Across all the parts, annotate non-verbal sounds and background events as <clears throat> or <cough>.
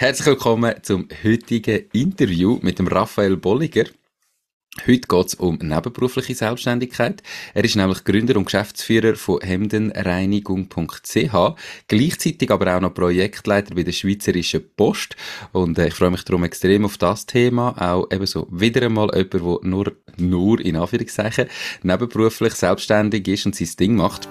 Herzlich willkommen zum heutigen Interview mit dem Raphael Bolliger. Heute geht es um nebenberufliche Selbstständigkeit. Er ist nämlich Gründer und Geschäftsführer von hemdenreinigung.ch, gleichzeitig aber auch noch Projektleiter bei der Schweizerischen Post. Und äh, ich freue mich darum extrem auf das Thema. Auch ebenso wieder einmal jemand, der nur, nur in Anführungszeichen nebenberuflich selbstständig ist und sein Ding macht.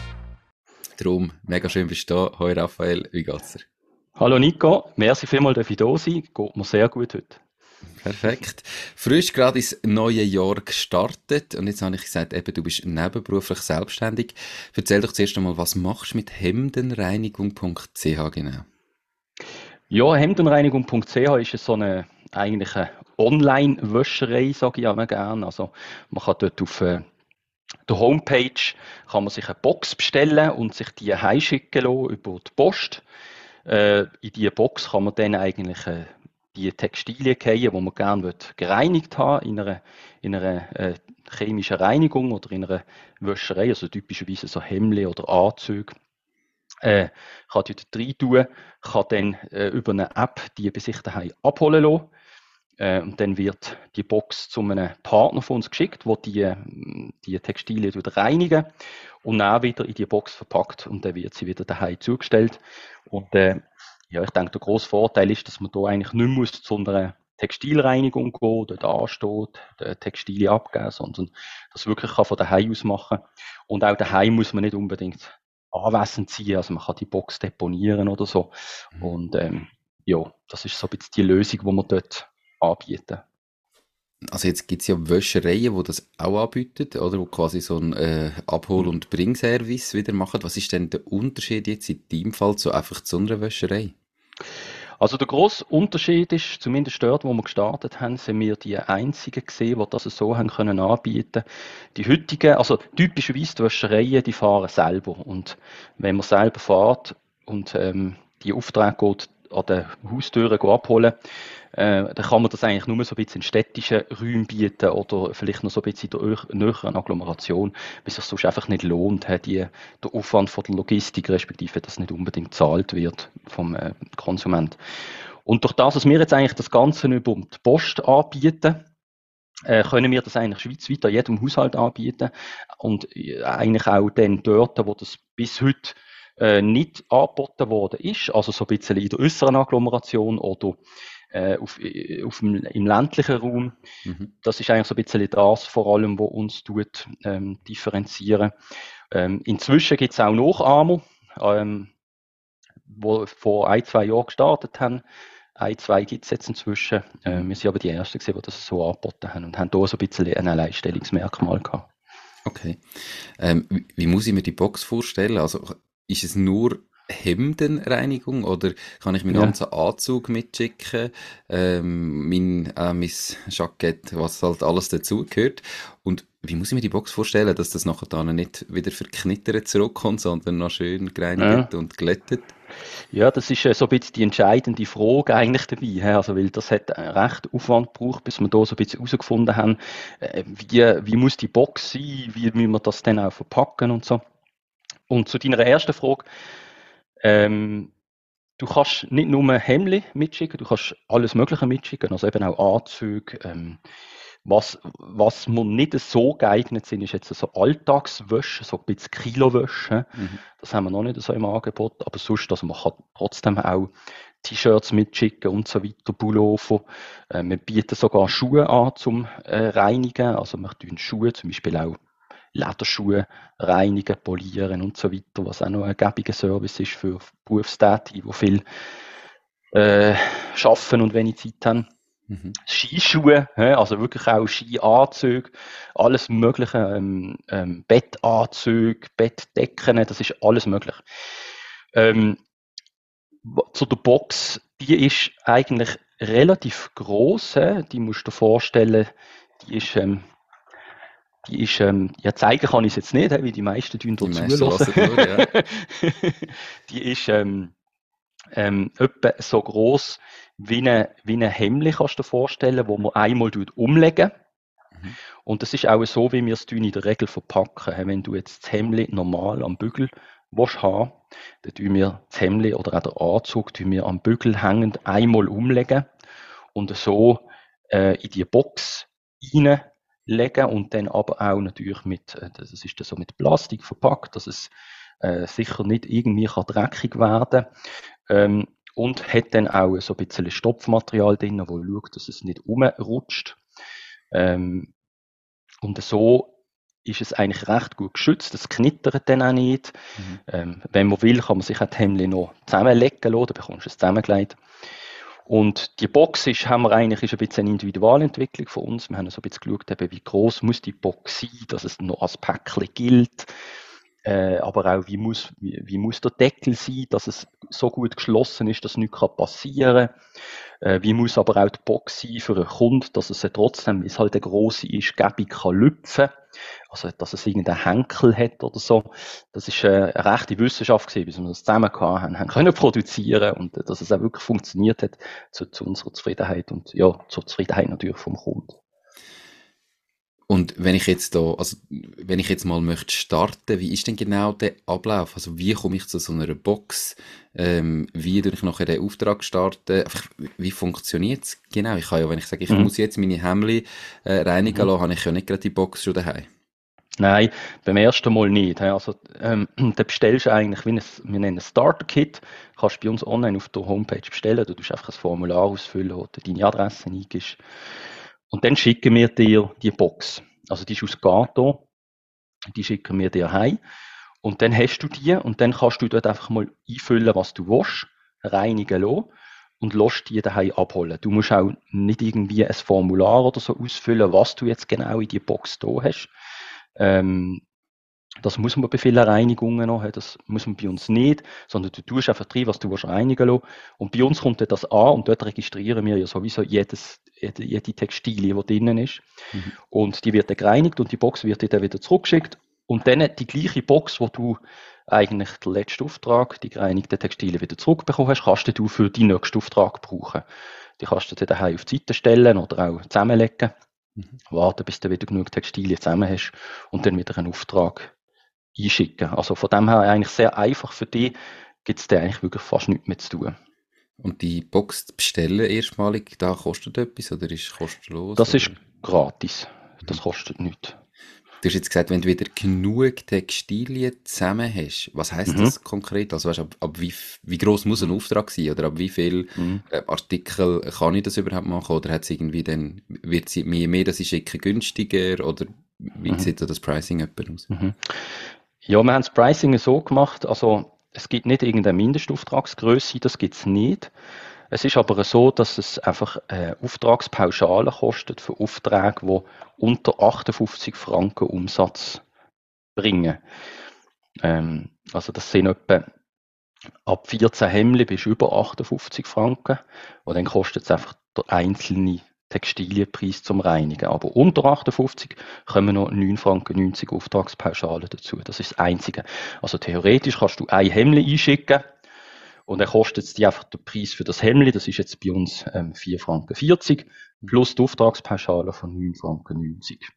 Darum, mega schön bist du da. Hoi Raphael, wie geht's dir? Hallo Nico, merci vielmals, dass ich da sein Geht mir sehr gut heute. Perfekt. Frisch gerade ins neue Jahr gestartet und jetzt habe ich gesagt, eben, du bist nebenberuflich selbstständig. Erzähl doch zuerst einmal, was machst du mit hemdenreinigung.ch genau? Ja, hemdenreinigung.ch ist so eine eigentlich eine Online-Wäscherei, sage ich immer gerne. Also man kann dort auf äh, der Homepage kann man sich eine Box bestellen und sich die heimschicken lassen über die Post. Äh, in diese Box kann man dann eigentlich äh, die Textilien gehen, die man gerne gereinigt haben in einer, in einer äh, chemischen Reinigung oder in einer Wäscherei, also typischerweise so Hemden oder Anzüge. Äh, kann dort rein tun, kann dann äh, über eine App die bei sich daheim abholen lassen und dann wird die Box zu einem Partner von uns geschickt, der die, die Textilien reinigen und dann wieder in die Box verpackt und dann wird sie wieder daheim zugestellt. Und äh, ja, ich denke, der grosse Vorteil ist, dass man da eigentlich nicht muss zu einer Textilreinigung gehen, dort ansteht, die Textilien abgeben, sondern das wirklich kann von daheim aus machen. Und auch daheim muss man nicht unbedingt anwesend sein, also man kann die Box deponieren oder so. Mhm. Und ähm, ja, das ist so ein bisschen die Lösung, die man dort anbieten. Also jetzt gibt es ja Wäschereien, die das auch anbieten, oder? Wo quasi so ein äh, Abhol- und Bringservice wieder machen. Was ist denn der Unterschied jetzt in deinem Fall zu einfach zu einer Wäscherei? Also der grosse Unterschied ist, zumindest dort, wo wir gestartet haben, sind wir die einzigen gesehen, die das so haben können anbieten. Die heutigen, also typischerweise die Wäschereien, die fahren selber. Und wenn man selber fährt und ähm, die Aufträge geht an den Haustüren abholen, äh, dann kann man das eigentlich nur so ein bisschen in städtischen Räumen bieten oder vielleicht noch so ein bisschen in der näheren Agglomeration, weil es sich sonst einfach nicht lohnt, die, der Aufwand von der Logistik, respektive dass nicht unbedingt gezahlt wird vom äh, Konsument. Und durch das, dass wir jetzt eigentlich das Ganze über die Post anbieten, äh, können wir das eigentlich schweizweit an jedem Haushalt anbieten und äh, eigentlich auch dann dort, wo das bis heute äh, nicht angeboten worden ist, also so ein bisschen in der äußeren Agglomeration oder äh, auf, äh, auf dem, im ländlichen Raum. Mhm. Das ist eigentlich so ein bisschen das vor allem, was uns tut, ähm, differenzieren. Ähm, inzwischen gibt es auch Nachahmer, ähm, wo vor ein, zwei Jahren gestartet haben. Ein, zwei gibt es jetzt inzwischen. Äh, wir sind aber die Ersten, gewesen, die das so angeboten haben und haben da so ein bisschen ein Alleinstellungsmerkmal gehabt. Okay. Ähm, wie, wie muss ich mir die Box vorstellen? Also ist es nur Hemdenreinigung oder kann ich meinen ja. ganzen Anzug mitschicken, ähm, mein, äh, mein Jackett, was halt alles dazugehört und wie muss ich mir die Box vorstellen, dass das nachher dann nicht wieder verknittert zurückkommt, sondern noch schön gereinigt ja. und glättet? Ja, das ist äh, so ein bisschen die entscheidende Frage eigentlich dabei. Also, weil das hat recht Aufwand gebraucht, bis wir da so ein bisschen herausgefunden haben, äh, wie, wie muss die Box sein, wie müssen wir das dann auch verpacken und so. Und zu deiner ersten Frage, ähm, du kannst nicht nur Hemli mitschicken, du kannst alles Mögliche mitschicken, also eben auch Anzüge. Ähm, was, was mir nicht so geeignet sind, ist jetzt so Alltagswäsche, so ein bisschen Kilowäsche. Mhm. Das haben wir noch nicht so im Angebot, aber sonst, also man kann trotzdem auch T-Shirts mitschicken und so weiter, Pullover. Äh, wir bieten sogar Schuhe an zum äh, Reinigen. Also wir tun Schuhe, zum Beispiel auch Lederschuhe reinigen, polieren und so weiter, was auch noch ein gäbiger Service ist für Berufstätige, die viel äh, arbeiten und wenig Zeit haben. Mhm. Skischuhe, also wirklich auch Skianzüge, alles mögliche, ähm, ähm, Bettanzüge, Bettdecken, das ist alles möglich. Ähm, zu der Box, die ist eigentlich relativ groß, die musst du dir vorstellen, die ist ähm, die ist, ähm, ja, zeigen kann ich es jetzt nicht, wie die meisten tun dort zulassen. Ja. <laughs> die ist ähm, ähm, etwa so groß wie ein wie eine Hemdli, kannst du dir vorstellen, wo man einmal umlegen mhm. Und das ist auch so, wie wir es in der Regel verpacken. Wenn du jetzt das Hemdli normal am Bügel willst haben, dann tun wir das Hemdli oder auch den Anzug tun wir am Bügel hängend einmal umlegen und so äh, in die Box rein legen und dann aber auch natürlich mit, äh, das ist dann so mit Plastik verpackt, dass es äh, sicher nicht irgendwie kann dreckig werden ähm, und hat dann auch so ein bisschen Stopfmaterial drin, wo schaut, dass es nicht umrutscht. Ähm, und so ist es eigentlich recht gut geschützt, es knittert dann auch nicht. Mhm. Ähm, wenn man will, kann man sich auch die Hemden noch zusammenlegen lassen, dann bekommst du es zusammengelegt. Und die Box ist, haben wir eigentlich, ist ein bisschen eine Individualentwicklung von uns. Wir haben so ein bisschen geschaut, eben, wie groß muss die Box sein, dass es noch als Päckchen gilt. Äh, aber auch, wie muss, wie, wie, muss der Deckel sein, dass es so gut geschlossen ist, dass nichts passieren kann. Äh, wie muss aber auch die Box sein für einen Kunden, dass es trotzdem, wie es halt eine grosse ist, gäbig kann lüpfen. Also, dass es irgendeinen Henkel hat oder so. Das ist äh, eine rechte Wissenschaft gewesen, bis wir das zusammen haben, haben können <laughs> produzieren und äh, dass es auch wirklich funktioniert hat zu, zu unserer Zufriedenheit und ja, zur Zufriedenheit natürlich vom Kunden. Und wenn ich jetzt da, also wenn ich jetzt mal möchte starten, wie ist denn genau der Ablauf? Also wie komme ich zu so einer Box? Ähm, wie tue ich nachher den Auftrag starten? Einfach, wie funktioniert es genau? Ich kann ja, wenn ich sage, ich mhm. muss jetzt meine Hemli äh, reinigen mhm. lassen, habe ich ja nicht gerade die Box schon daheim. Nein, beim ersten Mal nicht. Also, ähm, <clears throat> da bestellst du eigentlich, wie ein, wir nennen ein Starter-Kit, kannst du bei uns online auf der Homepage bestellen. Du tust einfach ein Formular ausfüllen, wo du deine Adresse eingibst. Und dann schicken wir dir die Box. Also die ist aus Gato. Die schicken wir dir heim. Und dann hast du die und dann kannst du dort einfach mal einfüllen, was du willst, reinigen lassen und lässt die daheim abholen. Du musst auch nicht irgendwie ein Formular oder so ausfüllen, was du jetzt genau in die Box da hast. Ähm, das muss man bei vielen Reinigungen noch, das muss man bei uns nicht, sondern du tust einfach drin, was du willst reinigen lassen. Und bei uns kommt das an und dort registrieren wir ja sowieso jedes, jede, jede Textilie, die drinnen ist. Mhm. Und die wird dann gereinigt und die Box wird dann wieder zurückgeschickt. Und dann die gleiche Box, wo du eigentlich den letzten Auftrag, die gereinigten Textilien wieder zurückbekommen hast, kannst du für deinen nächsten Auftrag brauchen. Die kannst du dann daheim auf die Seite stellen oder auch zusammenlegen. Mhm. Warten, bis du wieder genug Textilien zusammen hast und dann wieder einen Auftrag einschicken. Also von dem her eigentlich sehr einfach für dich, gibt es da eigentlich wirklich fast nichts mehr zu tun. Und die Box zu bestellen erstmalig, da kostet etwas oder ist kostenlos? Das oder? ist gratis. Das mhm. kostet nichts. Du hast jetzt gesagt, wenn du wieder genug Textilien zusammen hast, was heißt mhm. das konkret? Also weißt, ab, ab wie, wie groß muss ein Auftrag sein oder ab wie viel mhm. Äh, Artikel kann ich das überhaupt machen oder hat es irgendwie dann, wird sie mehr, mehr das schicke günstiger oder wie mhm. sieht da das Pricing etwa aus? Ja, wir haben das Pricing so gemacht, also es gibt nicht irgendeine Mindestauftragsgröße, das gibt es nicht. Es ist aber so, dass es einfach äh, Auftragspauschale kostet für Aufträge, die unter 58 Franken Umsatz bringen. Ähm, also das sind etwa ab 14 Hemmli bis über 58 Franken. Und dann kostet es einfach der einzelne Textilienpreis zum Reinigen. Aber unter 58 kommen noch 9 Franken 90 Auftragspauschale dazu. Das ist das Einzige. Also theoretisch kannst du ein Hemmli einschicken und dann kostet es dir einfach der Preis für das Hemdli, das ist jetzt bei uns ähm, 4 Franken 40, plus die Auftragspauschale von 9 Franken 90.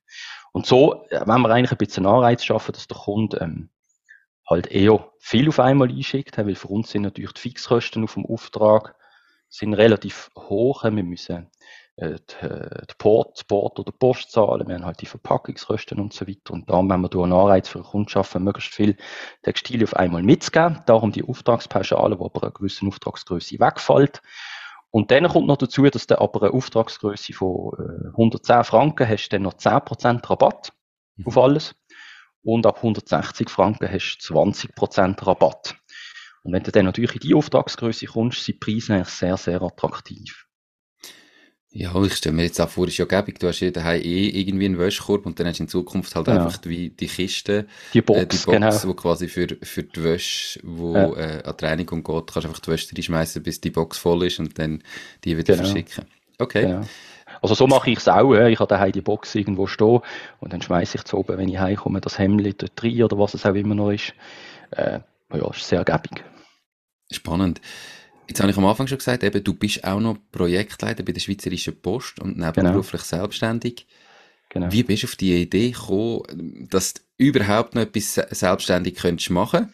Und so, äh, wenn wir eigentlich ein bisschen Anreiz schaffen, dass der Kunde ähm, halt eher viel auf einmal einschickt, weil für uns sind natürlich die Fixkosten auf dem Auftrag sind relativ hoch. Wir müssen die, äh, die Port, Port oder Postzahlen, wir haben halt die Verpackungskosten und so weiter. Und darum, wenn wir durch einen Anreiz für den Kunden schaffen, möglichst viel Textilien auf einmal mitzugeben. Darum die Auftragspauschale, wo aber eine gewisse Auftragsgröße wegfällt. Und dann kommt noch dazu, dass du aber eine Auftragsgröße von 110 äh, Franken hast, dann noch 10% Rabatt mhm. auf alles. Und ab 160 Franken hast du 20% Rabatt. Und wenn du dann natürlich in die Auftragsgröße kommst, sind die Preise eigentlich sehr, sehr attraktiv. Ja, ich stelle mir jetzt auch vor, ist ja gäbig, du hast ja daheim eh irgendwie einen Wäschkorb und dann hast du in Zukunft halt genau. einfach wie die Kiste, die Box, äh, die Box genau. wo quasi für, für die Wäsche, wo ja. äh, an die Reinigung geht, kannst du einfach die Wäsche reinschmeißen, bis die Box voll ist und dann die wieder genau. verschicken. Okay. Genau. Also so mache ich es auch. Ich habe daheim die Box irgendwo stehen und dann schmeiße ich zu oben, wenn ich heimkomme, das Hemd dort rein oder was es auch immer noch ist. Äh, ja, ist sehr gäbig. Spannend. Jetzt habe ich am Anfang schon gesagt, eben, du bist auch noch Projektleiter bei der Schweizerischen Post und nebenberuflich genau. selbstständig. Genau. Wie bist du auf die Idee gekommen, dass du überhaupt noch etwas selbstständig könntest machen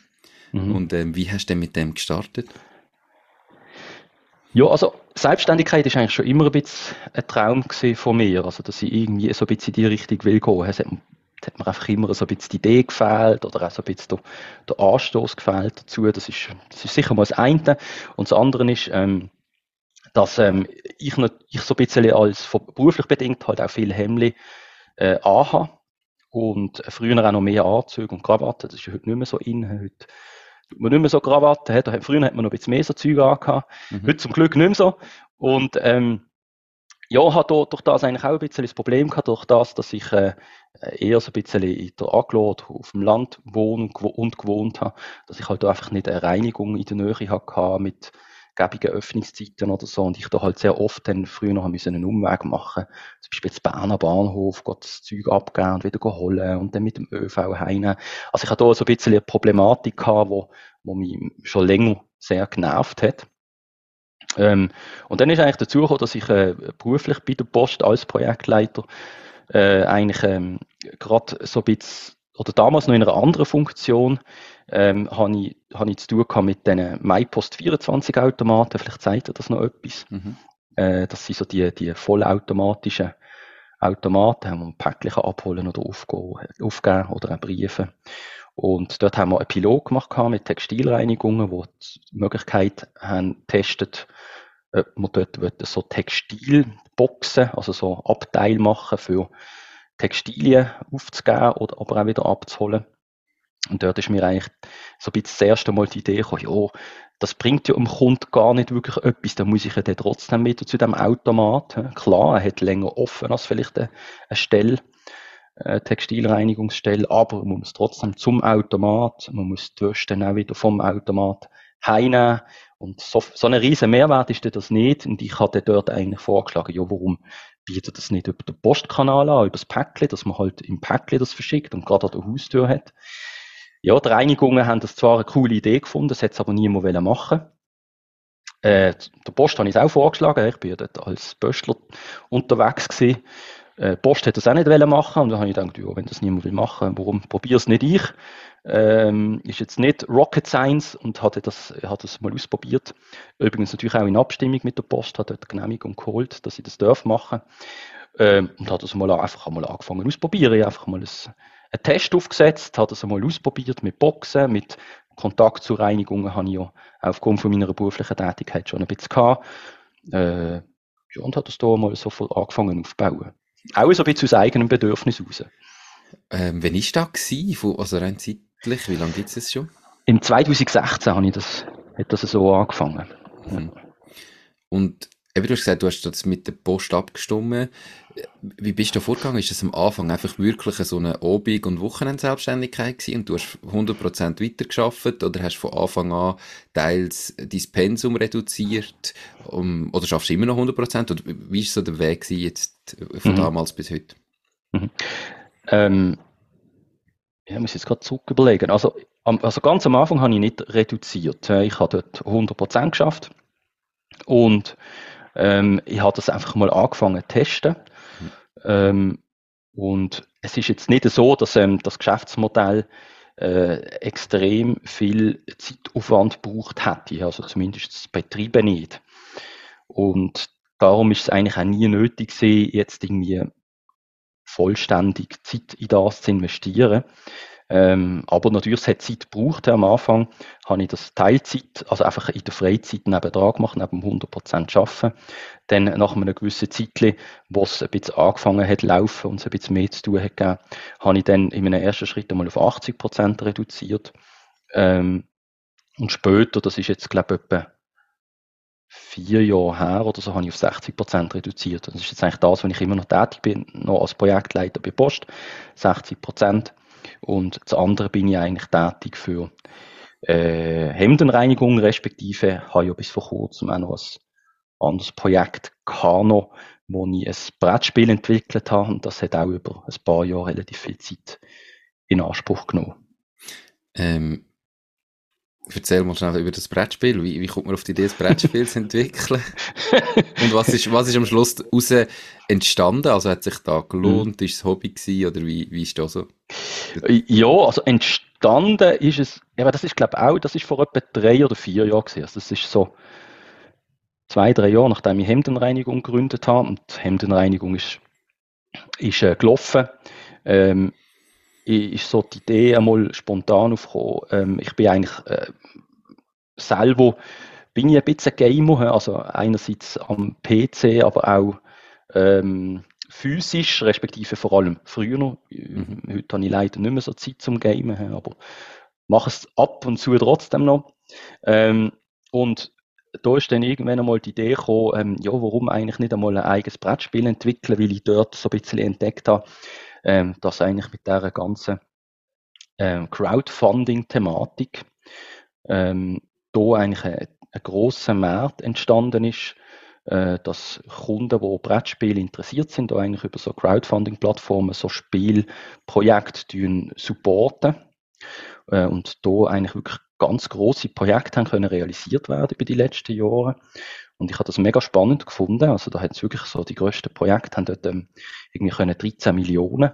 mhm. Und ähm, wie hast du denn mit dem gestartet? Ja, also Selbstständigkeit ist eigentlich schon immer ein bisschen ein Traum von mir, also dass ich irgendwie so ein bisschen in die Richtung will gehen. Es hat hat mir einfach immer so ein bisschen die Idee gefehlt oder auch so ein bisschen der, der Anstoß gefehlt dazu. Das ist, das ist sicher mal das eine. Und das andere ist, ähm, dass ähm, ich, noch, ich so ein bisschen als beruflich bedingt halt auch viel Hemli äh, anhabe und früher auch noch mehr Anzüge und Krawatten. Das ist heute nicht mehr so in. Heute tut man nicht mehr so Krawatten. Früher hat man noch ein bisschen mehr so Zeug angehabt. Mhm. Heute zum Glück nicht mehr so. Und ähm, ja, hat durch das eigentlich auch ein bisschen das Problem gehabt, durch das, dass ich äh, eher so ein bisschen in der Aglo auf dem Land wohne und gewohnt habe, dass ich halt einfach nicht eine Reinigung in der Nähe hatte mit gäbigen Öffnungszeiten oder so und ich da halt sehr oft dann früher noch einen Umweg machen zum Beispiel jetzt Berner Bahnhof, das Zeug abgeben und wieder holen und dann mit dem ÖV heim. Also ich hatte da so ein bisschen eine Problematik gehabt, wo, wo mich schon länger sehr genervt hat. Ähm, und dann ist eigentlich dazu gekommen, dass ich äh, beruflich bei der Post als Projektleiter äh, eigentlich ähm, gerade so ein bisschen, oder damals noch in einer anderen Funktion, ähm, habe ich, hab ich zu tun gehabt mit den MyPost 24 Automaten. Vielleicht zeigt ihr das noch etwas. Mhm. Äh, das sind so die, die vollautomatischen Automaten, wo man Päckchen abholen oder aufgehen, aufgeben oder auch Briefe. Und dort haben wir einen Pilot gemacht mit Textilreinigungen, wo die Möglichkeit haben testet, ob man dort so Textilboxen, also so Abteil machen für Textilien aufzugeben oder aber auch wieder abzuholen. Und dort ist mir eigentlich so ein bisschen das erste Mal die Idee gekommen, ja, das bringt ja dem Kunden gar nicht wirklich etwas, da muss ich ja trotzdem wieder zu dem Automat. Klar, er hat länger offen als vielleicht eine Stelle äh, Textilreinigungsstelle, aber man muss trotzdem zum Automat, man muss die Wäsche dann auch wieder vom Automat heimnehmen. Und so, so ein riesen Mehrwert ist das nicht. Und ich hatte dort eigentlich vorgeschlagen, ja, warum bietet das nicht über den Postkanal an, über das Päckchen, dass man halt im Päckchen das verschickt und gerade an der Haustür hat. Ja, die Reinigungen haben das zwar eine coole Idee gefunden, das hätte es aber niemand machen äh, der Post habe ich es auch vorgeschlagen. Ich bin dort als Böstler unterwegs gewesen. Äh, Post hätte das auch nicht machen und dann habe ich gedacht, ja, wenn das niemand will machen, warum probiere es nicht ich? Ähm, ist jetzt nicht Rocket Science und hatte das, hat das mal ausprobiert. Übrigens natürlich auch in Abstimmung mit der Post, hat dort Genehmigung geholt, dass ich das darf machen. Ähm, und hat das mal einfach mal angefangen ausprobieren. Ich einfach mal ein, einen Test aufgesetzt, hat das mal ausprobiert mit Boxen, mit Kontakt zu Reinigungen habe ich ja aufgrund von meiner beruflichen Tätigkeit schon ein bisschen gehabt. Äh, ja, und hat das da mal so angefangen aufzubauen. Auch so ein bisschen aus eigenem Bedürfnis raus. Ähm, wann war das? Also rein zeitlich, wie lange gibt es das schon? Im 2016 habe ich das, hat das so angefangen. Mhm. Und eben, du hast gesagt, du hast das mit der Post abgestimmt. Wie bist du vorgegangen? Ist das am Anfang einfach wirklich so eine Obig- und Wochenendselbstständigkeit gewesen und du hast 100% weitergeschafft oder hast von Anfang an teils dein Pensum reduziert um, oder schaffst du immer noch 100% oder wie ist so der Weg jetzt von mhm. damals bis heute? Mhm. Ähm, ich muss jetzt gerade zurück überlegen. Also, also ganz am Anfang habe ich nicht reduziert. Ich habe dort 100% geschafft und ähm, ich habe das einfach mal angefangen zu testen. Ähm, und es ist jetzt nicht so, dass ähm, das Geschäftsmodell äh, extrem viel Zeitaufwand braucht hätte, also zumindest das Betriebe nicht. Und darum ist es eigentlich auch nie nötig gewesen, jetzt irgendwie vollständig Zeit in das zu investieren. Ähm, aber natürlich, es hat Zeit gebraucht. Am Anfang habe ich das Teilzeit, also einfach in der Freizeit nebenan gemacht, neben 100% arbeiten. Dann nach einer gewissen Zeit, wo es ein bisschen angefangen hat laufen und es ein bisschen mehr zu tun hat gegeben, habe ich dann in einem ersten Schritt einmal auf 80% reduziert. Ähm, und später, das ist jetzt glaube ich etwa vier Jahre her oder so, habe ich auf 60 Prozent reduziert. Das ist jetzt eigentlich das, wenn ich immer noch tätig bin, noch als Projektleiter bei Post, 60 Prozent. Und das andere bin ich eigentlich tätig für äh, Hemdenreinigung, respektive habe ich bis vor kurzem auch noch ein anderes Projekt Kano, wo ich ein Brettspiel entwickelt habe und das hat auch über ein paar Jahre relativ viel Zeit in Anspruch genommen. Ähm, Erzähl mal schnell über das Brettspiel. Wie, wie kommt man auf die Idee, das Brettspiel zu entwickeln? <laughs> Und was ist, was ist am Schluss daraus entstanden? Also hat sich da gelohnt? Mhm. Ist es Hobby gewesen oder wie, wie ist das so? Ja, also entstanden ist es, ja, das ist glaube ich auch, das ist vor etwa drei oder vier Jahren gewesen. Also das ist so zwei, drei Jahre, nachdem ich Hemdenreinigung gegründet habe und Hemdenreinigung ist, ist äh, gelaufen. Ähm, ist so die Idee einmal spontan aufgekommen. Ähm, ich bin eigentlich äh, selber bin ich ein bisschen Gamer, also einerseits am PC, aber auch ähm, physisch, respektive vor allem früher noch. Mhm. Heute habe ich leider nicht mehr so Zeit zum Gamen, aber mache es ab und zu trotzdem noch. Ähm, und da ist dann irgendwann einmal die Idee gekommen, ähm, ja, warum eigentlich nicht einmal ein eigenes Brettspiel entwickeln, weil ich dort so ein bisschen entdeckt habe, ähm, dass eigentlich mit dieser ganzen ähm, Crowdfunding-Thematik ähm, da eigentlich ein, ein grosser Markt entstanden ist, äh, dass Kunden, die Brettspiele interessiert sind, da eigentlich über so Crowdfunding-Plattformen so Spielprojekte supporten äh, und da eigentlich wirklich ganz große Projekte haben können realisiert werden über die letzten Jahre. Und ich habe das mega spannend gefunden. Also da hat es wirklich so die grössten Projekte haben dort ähm, irgendwie können 13 Millionen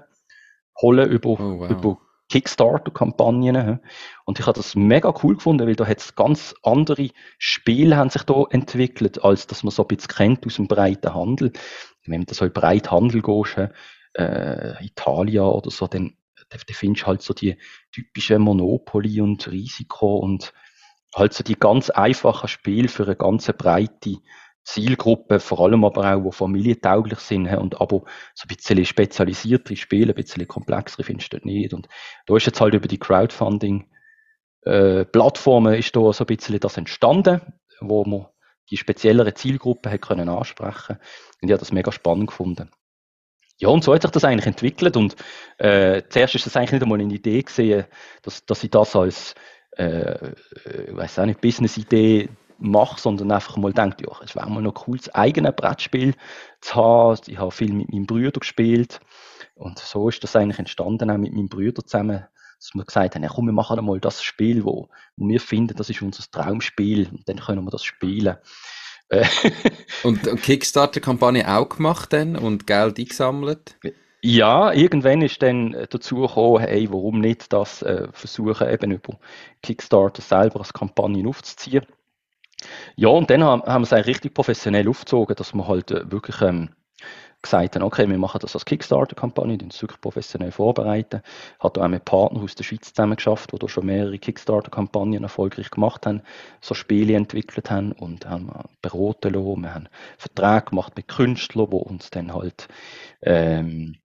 holen über, oh, wow. über Kickstarter-Kampagnen. Und ich habe das mega cool gefunden, weil da hat es ganz andere Spiele haben sich da entwickelt, als dass man so ein bisschen kennt aus dem breiten Handel. Wenn du so in breiten Handel gehst, äh, Italien oder so, dann, dann findest du halt so die typischen Monopoly und Risiko und halt so die ganz einfachen Spiele für eine ganz breite Zielgruppe, vor allem aber auch, die familientauglich sind und aber so ein bisschen spezialisiertere Spiele, ein bisschen komplexere findest du nicht. Und da ist jetzt halt über die Crowdfunding äh, ist da so ein bisschen das entstanden, wo man die speziellere Zielgruppe hat können ansprechen und ich habe das mega spannend gefunden. Ja, und so hat sich das eigentlich entwickelt und äh, zuerst ist das eigentlich nicht einmal eine Idee gesehen, dass, dass ich das als äh, ich weiß auch nicht, Business-Idee mache, sondern einfach mal denke, ja, es wäre mal noch cool, das eigene Brettspiel zu haben. Ich habe viel mit meinem Bruder gespielt und so ist das eigentlich entstanden, auch mit meinem Bruder zusammen, dass wir gesagt haben, ja, komm, wir machen einmal das Spiel, wo, wo wir finden, das ist unser Traumspiel und dann können wir das spielen. <laughs> und Kickstarter-Kampagne auch gemacht dann und Geld eingesammelt? Ja, irgendwann ist dann äh, dazu gekommen, hey, warum nicht das äh, versuchen, eben über Kickstarter selber als Kampagne aufzuziehen. Ja, und dann haben, haben wir es eigentlich richtig professionell aufgezogen, dass wir halt äh, wirklich ähm, gesagt haben, okay, wir machen das als Kickstarter-Kampagne, uns wirklich professionell vorbereiten. Hat auch mit Partnern aus der Schweiz zusammen geschafft, die da schon mehrere Kickstarter-Kampagnen erfolgreich gemacht haben, so Spiele entwickelt haben und haben beraten lassen. Wir haben Verträge gemacht mit Künstlern, die uns dann halt ähm,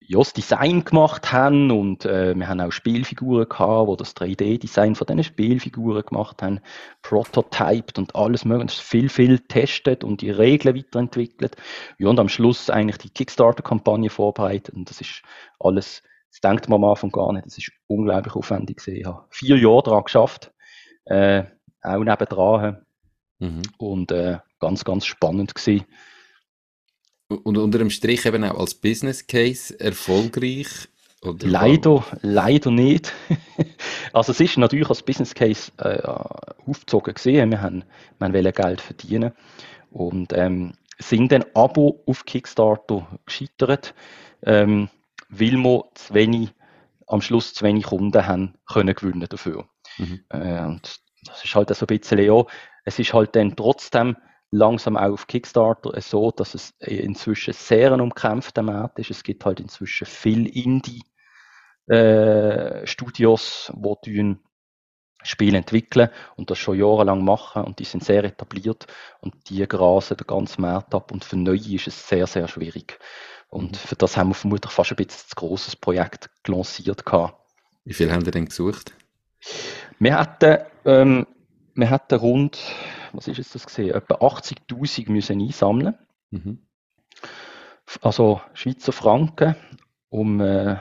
ja, das Design gemacht haben und äh, wir haben auch Spielfiguren gehabt, wo das 3D-Design von diesen Spielfiguren gemacht haben, prototyped und alles mögliche, viel, viel testet und die Regeln weiterentwickelt. Ja, und am Schluss eigentlich die Kickstarter-Kampagne vorbereitet und das ist alles, das denkt man am Anfang gar nicht, das ist unglaublich aufwendig gewesen. Ich habe vier Jahre daran geschafft, äh, auch nebendran mhm. und äh, ganz, ganz spannend gewesen und unter dem Strich eben auch als Business Case erfolgreich? Oder leider, leider nicht. <laughs> also es ist natürlich als Business Case äh, aufgezogen gesehen. Wir haben, wir wollen Geld verdienen und ähm, sind dann aber auf Kickstarter gescheitert, ähm, weil wir zu wenig, am Schluss zu wenig Kunden haben können gewinnen dafür. Mhm. Äh, und das ist halt so ein bisschen, ja, es ist halt dann trotzdem langsam auch auf Kickstarter so, dass es inzwischen sehr ein umkämpfter Markt ist. Es gibt halt inzwischen viel Indie-Studios, äh, die Spiele entwickeln und das schon jahrelang machen und die sind sehr etabliert und die grasen den ganzen Markt ab und für Neue ist es sehr, sehr schwierig. Und mhm. für das haben wir vermutlich fast ein bisschen zu grosses Projekt lanciert gehabt. Wie viel haben Sie denn gesucht? Wir hatten, ähm, wir hatten rund, was ist jetzt das gesehen, etwa 80.000 müssen einsammeln. Mhm. Also Schweizer Franken, um, äh,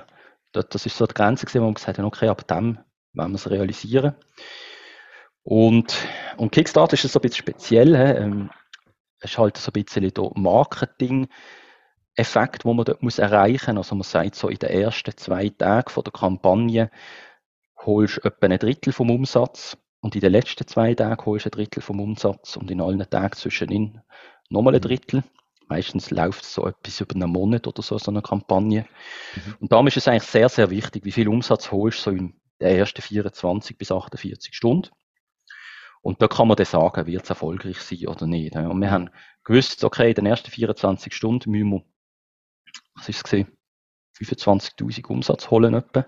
das ist so die Grenze gewesen, wo wir gesagt haben, okay, ab dem wenn wir es realisieren. Und, und Kickstarter ist so ein bisschen speziell. Ähm, es ist halt so ein bisschen der Marketing-Effekt, den man dort muss erreichen muss. Also man sagt so, in den ersten zwei Tagen der Kampagne holst du etwa ein Drittel vom Umsatz und in den letzten zwei Tagen holst du ein Drittel vom Umsatz und in allen Tagen zwischenin nochmal ein Drittel. Meistens läuft es so etwas über einen Monat oder so, so eine Kampagne. Mhm. Und darum ist es eigentlich sehr, sehr wichtig, wie viel Umsatz holst du so im der ersten 24 bis 48 Stunden. Und da kann man dann sagen, wird es erfolgreich sein oder nicht. Und wir haben gewusst, okay, in den ersten 24 Stunden müssen wir, was ist es gesehen, 25.000 Umsatz holen etwa.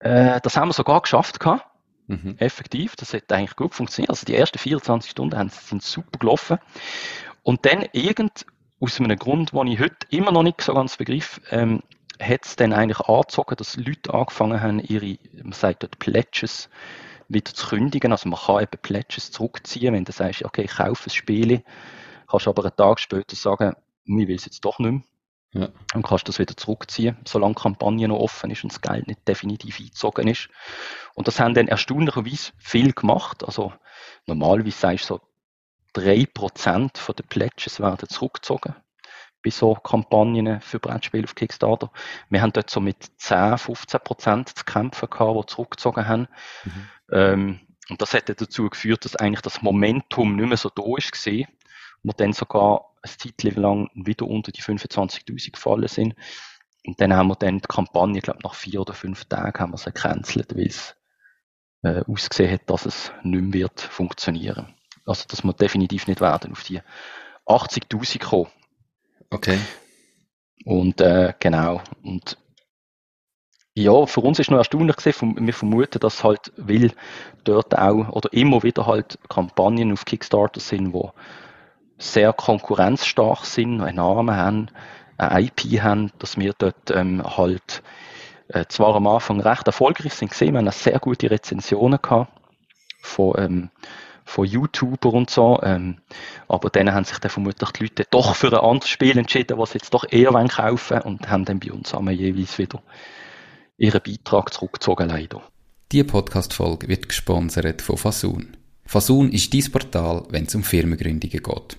Äh, das haben wir sogar geschafft gehabt. Mhm. Effektiv, das hat eigentlich gut funktioniert. Also die ersten 24 Stunden haben, sind super gelaufen. Und dann irgend aus einem Grund, den ich heute immer noch nicht so ganz begriff, ähm, hat es dann eigentlich angezogen, dass Leute angefangen haben, ihre, man sagt dort Pledges wieder zu kündigen. Also man kann eben Pledges zurückziehen, wenn du sagst, okay, ich kaufe ein Spiel, kannst aber einen Tag später sagen, ich will es jetzt doch nicht mehr. Ja. Und kannst das wieder zurückziehen, solange die Kampagne noch offen ist und das Geld nicht definitiv eingezogen ist. Und das haben dann erstaunlicherweise viel gemacht. Also normalerweise sagst du so, 3% von den Pledges werden zurückgezogen bei so Kampagnen für Brettspiele auf Kickstarter. Wir haben dort so mit 10, 15 Prozent zu kämpfen gehabt, die zurückgezogen haben. Mhm. Ähm, und das hat dazu geführt, dass eigentlich das Momentum nicht mehr so da ist gesehen. Wir dann sogar ein Zeit lang wieder unter die 25.000 gefallen sind. Und dann haben wir dann die Kampagne, ich glaube nach vier oder fünf Tagen haben wir sie gecancelt, weil es äh, ausgesehen hat, dass es nicht mehr wird funktionieren. Also, dass wir definitiv nicht werden auf die 80.000 kommen. Okay. Und äh, genau. Und ja, für uns ist noch erstaunlich gewesen, wir vermuten, dass halt, weil dort auch oder immer wieder halt Kampagnen auf Kickstarter sind, wo sehr konkurrenzstark sind, einen Namen haben, eine IP haben, dass wir dort ähm, halt äh, zwar am Anfang recht erfolgreich sind gesehen, wir haben sehr gute Rezensionen gehabt von ähm, von YouTuber und so. Ähm, aber dann haben sich dann vermutlich die Leute doch für ein anderes Spiel entschieden, was sie jetzt doch eher wollen kaufen und haben dann bei uns einmal jeweils wieder ihren Beitrag zurückgezogen, leider. Diese Podcast-Folge wird gesponsert von Fasun. Fasun ist dein Portal, wenn es um Firmengründungen geht.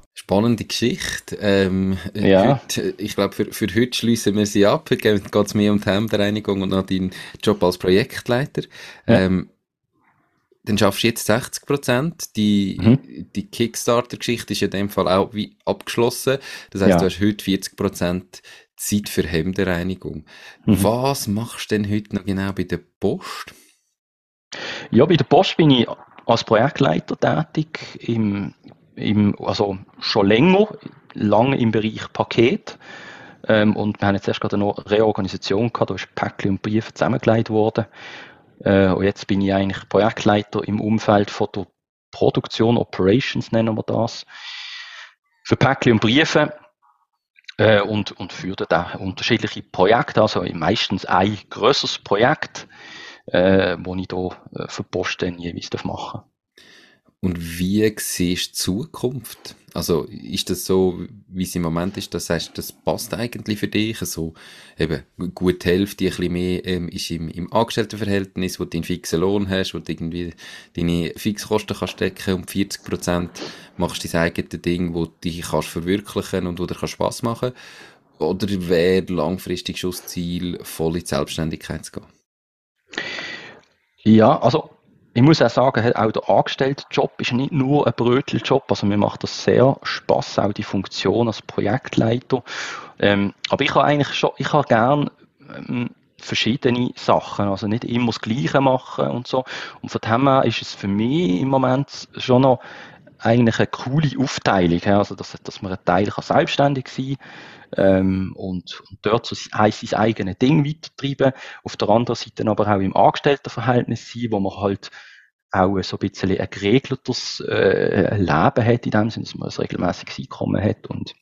Spannende Geschichte. Ähm, ja. Heute, ich glaube, für, für heute schließen wir sie ab. Heute geht es mehr um die Hemdereinigung und noch deinen Job als Projektleiter. Ja. Ähm, dann schaffst du jetzt 60 Prozent. Die, mhm. die Kickstarter-Geschichte ist in dem Fall auch wie abgeschlossen. Das heißt, ja. du hast heute 40 Prozent Zeit für Hemdenreinigung. Mhm. Was machst du denn heute noch genau bei der Post? Ja, bei der Post bin ich als Projektleiter tätig, im, im, also schon länger, lange im Bereich Paket. Ähm, und wir haben jetzt erst gerade eine Reorganisation gehabt, da ist Päckchen und Briefe zusammengelegt worden. Äh, und jetzt bin ich eigentlich Projektleiter im Umfeld von der Produktion, Operations nennen wir das, für Päckchen und Briefe äh, und, und führe da unterschiedliche Projekte, also meistens ein größeres Projekt, äh, wo ich da äh, für Post dann jeweils machen darf. Und wie siehst du Zukunft? Also ist das so, wie es im Moment ist, das heißt, das passt eigentlich für dich? So eben gut Hälfte, ein bisschen mehr ähm, ist im, im Angestelltenverhältnis, wo du einen fixen Lohn hast, wo du irgendwie deine Fixkosten kannst decken und 40 Prozent machst du dein eigenes Ding, wo du dich kannst verwirklichen und wo dir Spaß machen Oder wäre langfristig schon das Ziel, voll in die Selbstständigkeit zu gehen? Ja, also ich muss auch sagen, auch der Angestelltenjob ist nicht nur ein Bröteljob. Also mir macht das sehr Spaß, auch die Funktion als Projektleiter. Ähm, aber ich habe eigentlich schon, ich habe gern ähm, verschiedene Sachen, also nicht immer das Gleiche machen und so. Und von dem her ist es für mich im Moment schon noch eigentlich eine coole Aufteilung, also dass, dass man ein Teil kann selbstständig sein ähm, und, und dort so sein, eigenes Ding weitertreiben, auf der anderen Seite aber auch im Angestelltenverhältnis sein, wo man halt auch so ein bisschen ein geregeltes äh, Leben hat, in dem Sinne, dass man ein regelmäßiges Einkommen hat und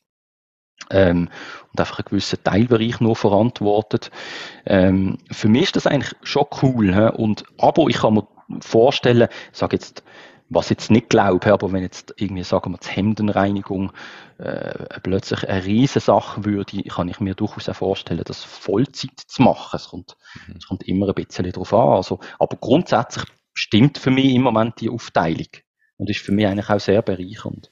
ähm, und einfach einen gewissen Teilbereich nur verantwortet. Ähm, für mich ist das eigentlich schon cool. He? Und, aber ich kann mir vorstellen, ich sage jetzt, was ich jetzt nicht glaube, aber wenn jetzt irgendwie, sagen wir, die Hemdenreinigung äh, plötzlich eine riesige Sache würde, kann ich mir durchaus auch vorstellen, das Vollzeit zu machen. Es kommt, mhm. es kommt immer ein bisschen darauf an. Also, aber grundsätzlich stimmt für mich im Moment die Aufteilung und ist für mich eigentlich auch sehr bereichernd.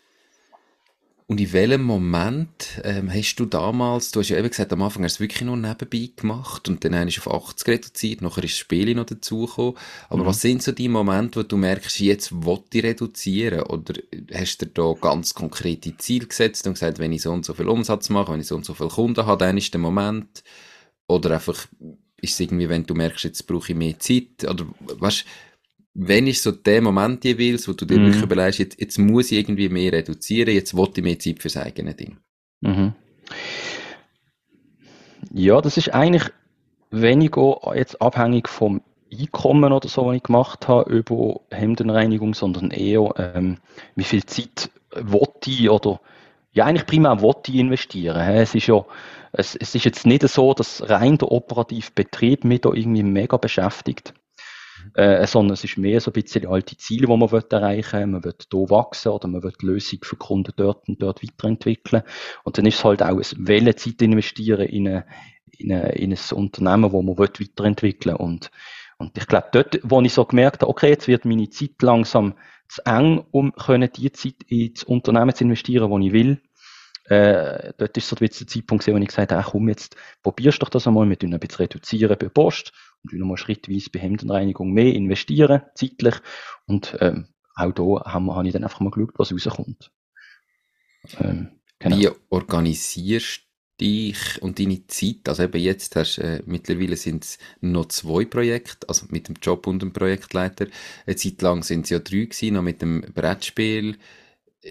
Und in welchem Moment ähm, hast du damals, du hast ja eben gesagt, am Anfang hast du es wirklich nur nebenbei gemacht und dann ist auf 80 reduziert, nachher ist das Spiel noch dazugekommen. Aber mhm. was sind so die Momente, wo du merkst, jetzt will ich reduzieren? Oder hast du da ganz konkrete Ziele gesetzt und gesagt, wenn ich so und so viel Umsatz mache, wenn ich so und so viele Kunden habe, dann ist der Moment? Oder einfach ist es irgendwie, wenn du merkst, jetzt brauche ich mehr Zeit? Oder weißt wenn ist so der Moment jeweils, wo du dir mm. wirklich überlegst, jetzt, jetzt muss ich irgendwie mehr reduzieren, jetzt wollte ich mehr Zeit fürs eigene Ding? Mhm. Ja, das ist eigentlich weniger jetzt abhängig vom Einkommen oder so, was ich gemacht habe über Hemdenreinigung, sondern eher, ähm, wie viel Zeit wollte ich oder ja, eigentlich primär wollte ich investieren. Es ist ja, es, es ist jetzt nicht so, dass rein der operative Betrieb mich da irgendwie mega beschäftigt äh, sondern es ist mehr so ein bisschen alte Ziele, die man erreichen will. Man will hier wachsen oder man will die Lösung für Kunden dort und dort weiterentwickeln. Und dann ist es halt auch ein Welle Zeit investieren in, eine, in, eine, in ein Unternehmen, wo man will weiterentwickeln und und ich glaube, dort, wo ich so gemerkt habe, okay, jetzt wird meine Zeit langsam zu eng, um können die Zeit ins Unternehmen zu investieren, wo ich will, äh, dort ist so der Zeitpunkt, wo ich gesagt habe, komm, jetzt probierst du doch das einmal, wir ein bisschen reduzieren bei Post und nochmal schrittweise bei Hemdenreinigung mehr investieren, zeitlich. Und ähm, auch da habe hab ich dann einfach mal geschaut, was rauskommt. Ähm, genau. Wie organisierst dich und deine Zeit? Also eben jetzt hast äh, mittlerweile sind es noch zwei Projekte, also mit dem Job und dem Projektleiter. Eine Zeit lang sind es ja drei gewesen, noch mit dem Brettspiel.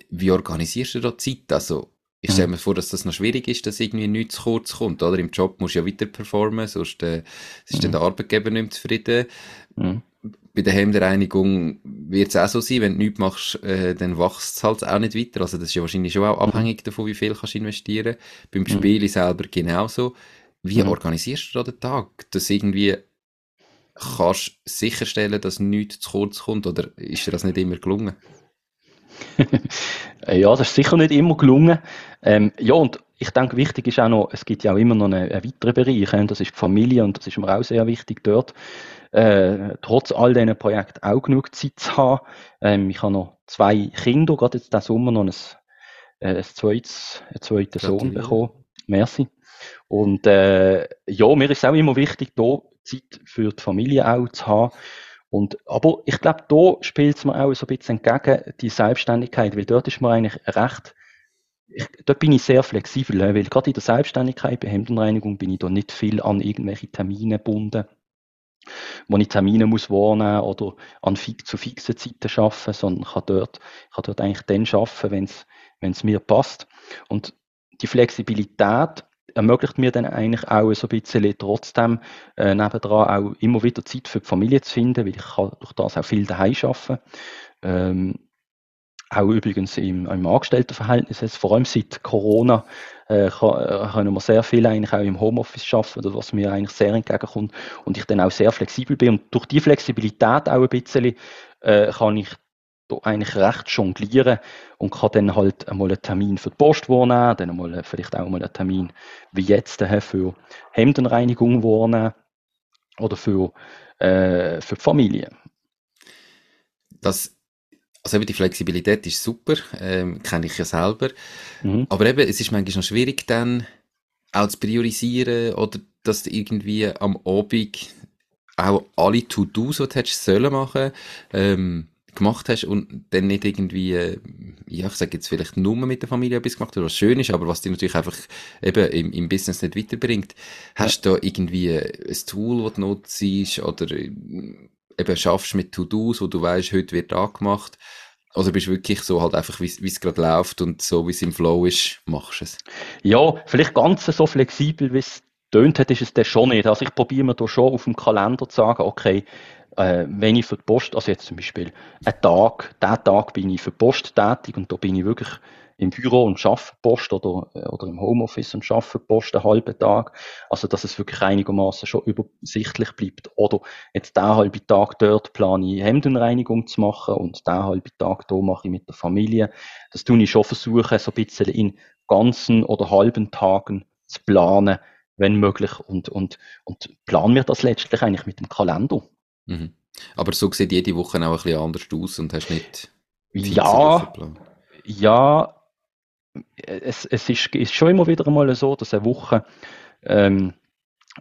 Wie organisierst du da Zeit? Also ich stelle mir vor, dass das noch schwierig ist, dass irgendwie nichts zu kurz kommt, oder? Im Job musst du ja weiter performen, sonst äh, ist mhm. der Arbeitgeber nicht zufrieden. Mhm. Bei der Hemdereinigung wird es auch so sein, wenn du nichts machst, äh, dann wächst es halt auch nicht weiter. Also das ist ja wahrscheinlich schon auch abhängig davon, wie viel kannst du investieren. Beim mhm. Spiel selber genauso. Wie mhm. organisierst du da den Tag? Dass irgendwie kannst sicherstellen, dass nichts zu kurz kommt, oder ist dir das nicht immer gelungen? <laughs> ja, das ist sicher nicht immer gelungen. Ähm, ja, und ich denke, wichtig ist auch noch, es gibt ja auch immer noch einen, einen weiteren Bereich, äh, das ist die Familie und das ist mir auch sehr wichtig dort, äh, trotz all diesen Projekten auch genug Zeit zu haben. Ähm, ich habe noch zwei Kinder, gerade jetzt diesen Sommer noch ein, äh, ein zweites, einen zweiten Sohn bekommen. Merci. Und äh, ja, mir ist es auch immer wichtig, da Zeit für die Familie auch zu haben. Und, aber ich glaube, da spielt es mir auch so ein bisschen entgegen, die Selbstständigkeit, weil dort ist mir eigentlich recht, ich, dort bin ich sehr flexibel, weil gerade in der Selbstständigkeit bei Hemdenreinigung bin ich da nicht viel an irgendwelche Termine gebunden, wo ich Termine muss wahrnehmen oder an fix, zu fixen Zeiten arbeiten, sondern kann dort, kann dort eigentlich dann arbeiten, wenn es mir passt. Und die Flexibilität ermöglicht mir dann eigentlich auch so ein bisschen trotzdem äh, nebendran auch immer wieder Zeit für die Familie zu finden, weil ich kann durch das auch viel daheim arbeiten. Ähm, auch übrigens im, im Angestelltenverhältnis, also vor allem seit Corona, äh, äh, können wir sehr viel eigentlich auch im Homeoffice arbeiten, was mir eigentlich sehr entgegenkommt und ich dann auch sehr flexibel bin. Und durch die Flexibilität auch ein bisschen äh, kann ich eigentlich recht jonglieren und kann dann halt einmal einen Termin für die Post wahrnehmen, dann einmal vielleicht auch mal einen Termin wie jetzt für Hemdenreinigung wahrnehmen oder für, äh, für die Familie. Das also eben die Flexibilität ist super, ähm, kenne ich ja selber. Mhm. Aber eben, es ist manchmal noch schwierig dann, auch zu priorisieren oder dass du irgendwie am Abend auch alle To-Dos, die du hättest sollen machen, ähm, gemacht hast und dann nicht irgendwie, äh, ja, ich sage jetzt vielleicht nur mit der Familie etwas gemacht hast, was schön ist, aber was dich natürlich einfach eben im, im Business nicht weiterbringt. Hast du da irgendwie ein Tool, das du nutzt oder äh, eben schaffst mit To-Dos, wo du weißt, heute wird angemacht? Oder bist du wirklich so halt einfach, wie es gerade läuft und so wie es im Flow ist, machst du es? Ja, vielleicht ganz so flexibel, wie es tönt hat, ist es dann schon nicht. Also ich probiere mir da schon auf dem Kalender zu sagen, okay, äh, wenn ich für die Post, also jetzt zum Beispiel einen Tag, diesen Tag bin ich für die Post tätig und da bin ich wirklich im Büro und schaffe Post oder, äh, oder im Homeoffice und schaffe Post einen halben Tag. Also, dass es wirklich einigermaßen schon übersichtlich bleibt. Oder jetzt den halben Tag dort plane ich Hemdenreinigung zu machen und den halben Tag da mache ich mit der Familie. Das tue ich schon versuchen, so ein bisschen in ganzen oder halben Tagen zu planen, wenn möglich. Und, und, und planen wir das letztlich eigentlich mit dem Kalender. Mhm. Aber so sieht jede Woche auch ein bisschen anders aus und hast nicht ja, ja, es, es ist, ist, schon immer wieder einmal so, dass eine Woche ähm,